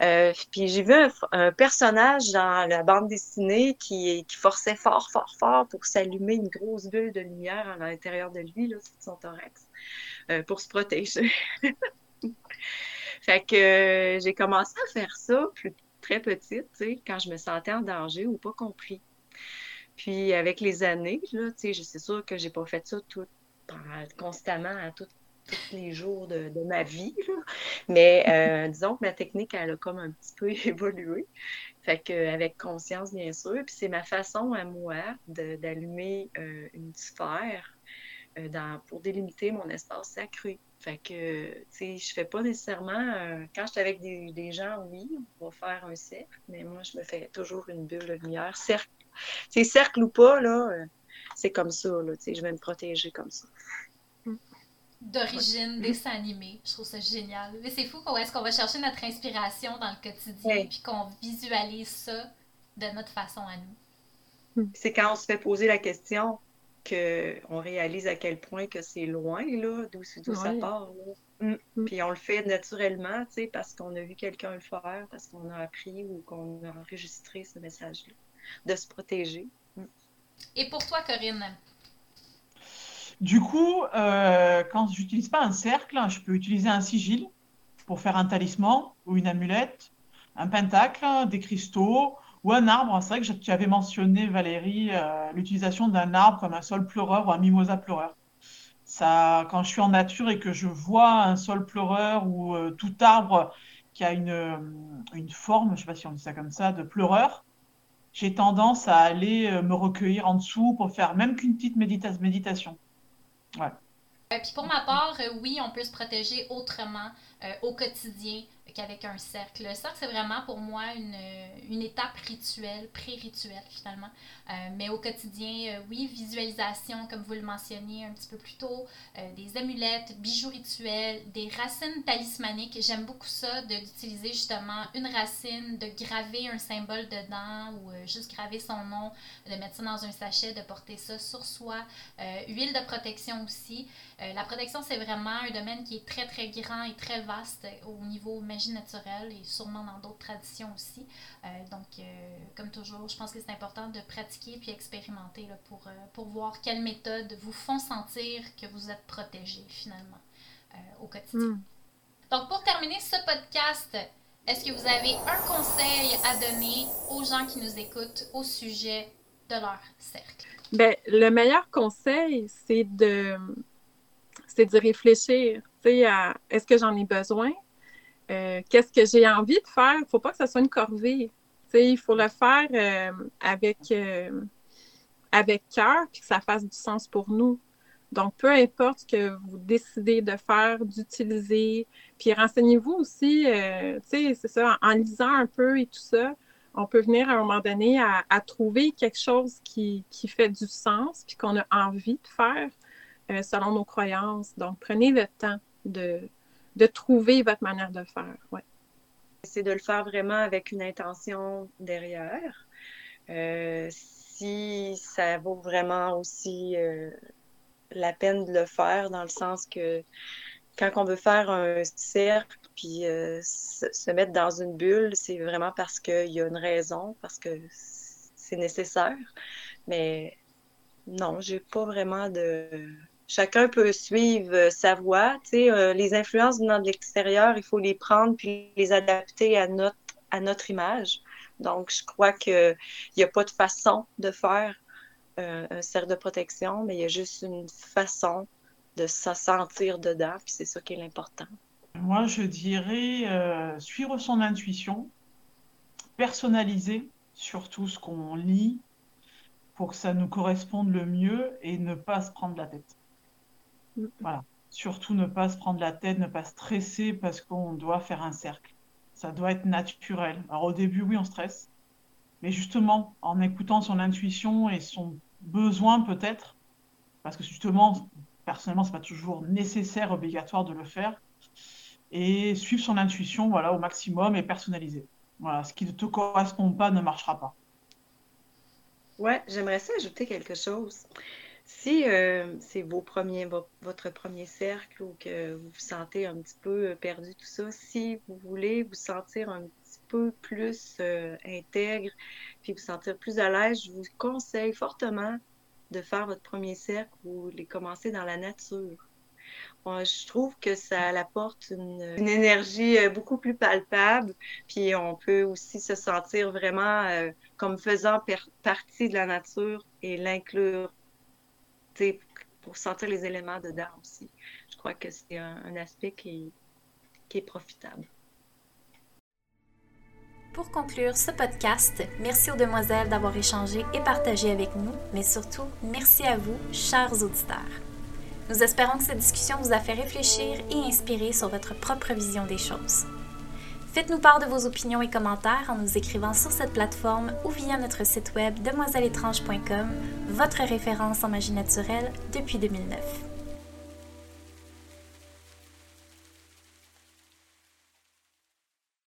Speaker 2: Euh, puis j'ai vu un, personnage dans la bande dessinée qui, forçait fort, fort, fort pour s'allumer une grosse bulle de lumière à l'intérieur de lui, là, son thorax, euh, pour se protéger. fait que euh, j'ai commencé à faire ça plus, très petite, tu sais, quand je me sentais en danger ou pas compris. Puis avec les années, là, tu sais, c'est sûr que j'ai pas fait ça tout, constamment à tous les jours de, ma vie. Mais euh, disons que ma technique, elle a comme un petit peu évolué. Fait qu'avec conscience, bien sûr. Puis c'est ma façon à moi d'allumer euh, une sphère euh, dans, pour délimiter mon espace sacré. Fait que, tu sais, je fais pas nécessairement. quand je suis avec des, gens, oui, on va faire un cercle, mais moi, je me fais toujours une bulle de lumière. Cercle, c'est cercle ou pas, là, c'est comme ça, là, tu sais, je vais me protéger comme ça.
Speaker 1: D'origine, dessin animé, je trouve ça génial. Mais c'est fou qu'on est-ce qu'on va chercher notre inspiration dans le quotidien, puis qu'on visualise ça de notre façon à nous.
Speaker 2: C'est quand on se fait poser la question qu'on réalise à quel point que c'est loin, là, d'où ça part. Hmm. Hmm. Puis on le fait naturellement, tu sais, parce qu'on a vu quelqu'un le faire, parce qu'on a appris ou qu'on a enregistré ce message-là, de se protéger.
Speaker 1: Et pour toi, Corinne?
Speaker 3: Du coup, euh, quand j'utilise pas un cercle, je peux utiliser un sigil pour faire un talisman ou une amulette, un pentacle, des cristaux ou un arbre. C'est vrai que tu avais mentionné, Valérie, euh, l'utilisation d'un arbre comme un sol pleureur ou un mimosa pleureur. Ça, quand je suis en nature et que je vois un sol pleureur ou euh, tout arbre qui a une, une forme, je ne sais pas si on dit ça comme ça, de pleureur, j'ai tendance à aller me recueillir en dessous pour faire même qu'une petite méditation.
Speaker 1: Euh, puis pour ma part, euh, oui, on peut se protéger autrement au quotidien qu'avec un cercle. Le cercle, c'est vraiment pour moi une, une étape rituelle, pré-rituelle finalement. Euh, mais au quotidien, euh, oui, visualisation, comme vous le mentionniez un petit peu plus tôt, euh, des amulettes, bijoux rituels, des racines talismaniques. J'aime beaucoup ça, d'utiliser justement une racine, de graver un symbole dedans ou juste graver son nom, de mettre ça dans un sachet, de porter ça sur soi. huile de protection aussi. la protection, c'est vraiment un domaine qui est très, très grand et très vaste au niveau magie naturelle et sûrement dans d'autres traditions aussi. donc, comme toujours, je pense que c'est important de pratiquer puis expérimenter là, pour, euh, pour voir quelles méthodes vous font sentir que vous êtes protégé finalement euh, au quotidien. Hmm. Donc, pour terminer ce podcast, est-ce que vous avez un conseil à donner aux gens qui nous écoutent au sujet de leur cercle?
Speaker 4: Bien, le meilleur conseil, c'est de, c'est de réfléchir à est-ce que j'en ai besoin? Euh, qu'est-ce que j'ai envie de faire? Il ne faut pas que ça soit une corvée il faut le faire euh, avec, euh, avec cœur puis que ça fasse du sens pour nous. Donc, peu importe ce que vous décidez de faire, d'utiliser, puis renseignez-vous aussi, c'est ça, en lisant un peu et tout ça, on peut venir à un moment donné à, trouver quelque chose qui, fait du sens puis qu'on a envie de faire selon nos croyances. Donc, prenez le temps de, de trouver votre manière de faire. Ouais
Speaker 2: c'est de le faire vraiment avec une intention derrière. Euh, si ça vaut vraiment aussi euh, la peine de le faire, dans le sens que quand on veut faire un cercle puis euh, se, mettre dans une bulle, c'est vraiment parce qu'il y a une raison, parce que c'est nécessaire. Mais non, j'ai pas vraiment de chacun peut suivre euh, sa voie. Euh, les influences venant de l'extérieur, il faut les prendre puis les adapter à notre, image. Donc, je crois qu'il n'y a pas de façon de faire euh, un cercle de protection, mais il y a juste une façon de se sentir dedans, puis c'est ça qui est l'important.
Speaker 3: Moi, je dirais suivre son intuition, personnaliser surtout ce qu'on lit pour que ça nous corresponde le mieux et ne pas se prendre la tête. Voilà. Surtout ne pas se prendre la tête, ne pas stresser parce qu'on doit faire un cercle. Ça doit être naturel. Alors au début, oui, on stresse. Mais justement, en écoutant son intuition et son besoin peut-être, parce que justement, personnellement, c'est pas toujours nécessaire, obligatoire de le faire, et suivre son intuition, voilà, au maximum et personnaliser. Voilà, ce qui ne te correspond pas ne marchera pas.
Speaker 2: Ouais, j'aimerais ça ajouter quelque chose. Si euh, c'est vos premiers, votre premier cercle ou que vous vous sentez un petit peu perdu, tout ça, si vous voulez vous sentir un petit peu plus euh, intègre, puis vous sentir plus à l'aise, je vous conseille fortement de faire votre premier cercle ou les commencer dans la nature. je trouve que ça apporte une, énergie euh, beaucoup plus palpable, puis on peut aussi se sentir vraiment comme faisant partie de la nature et l'inclure pour sentir les éléments dedans aussi. Je crois que c'est un, aspect qui, qui est profitable.
Speaker 1: Pour conclure ce podcast, merci aux demoiselles d'avoir échangé et partagé avec nous, mais surtout, merci à vous, chers auditeurs. Nous espérons que cette discussion vous a fait réfléchir et inspirer sur votre propre vision des choses. Faites-nous part de vos opinions et commentaires en nous écrivant sur cette plateforme ou via notre site web demoiselleétrange.com, votre référence en magie naturelle depuis 2009.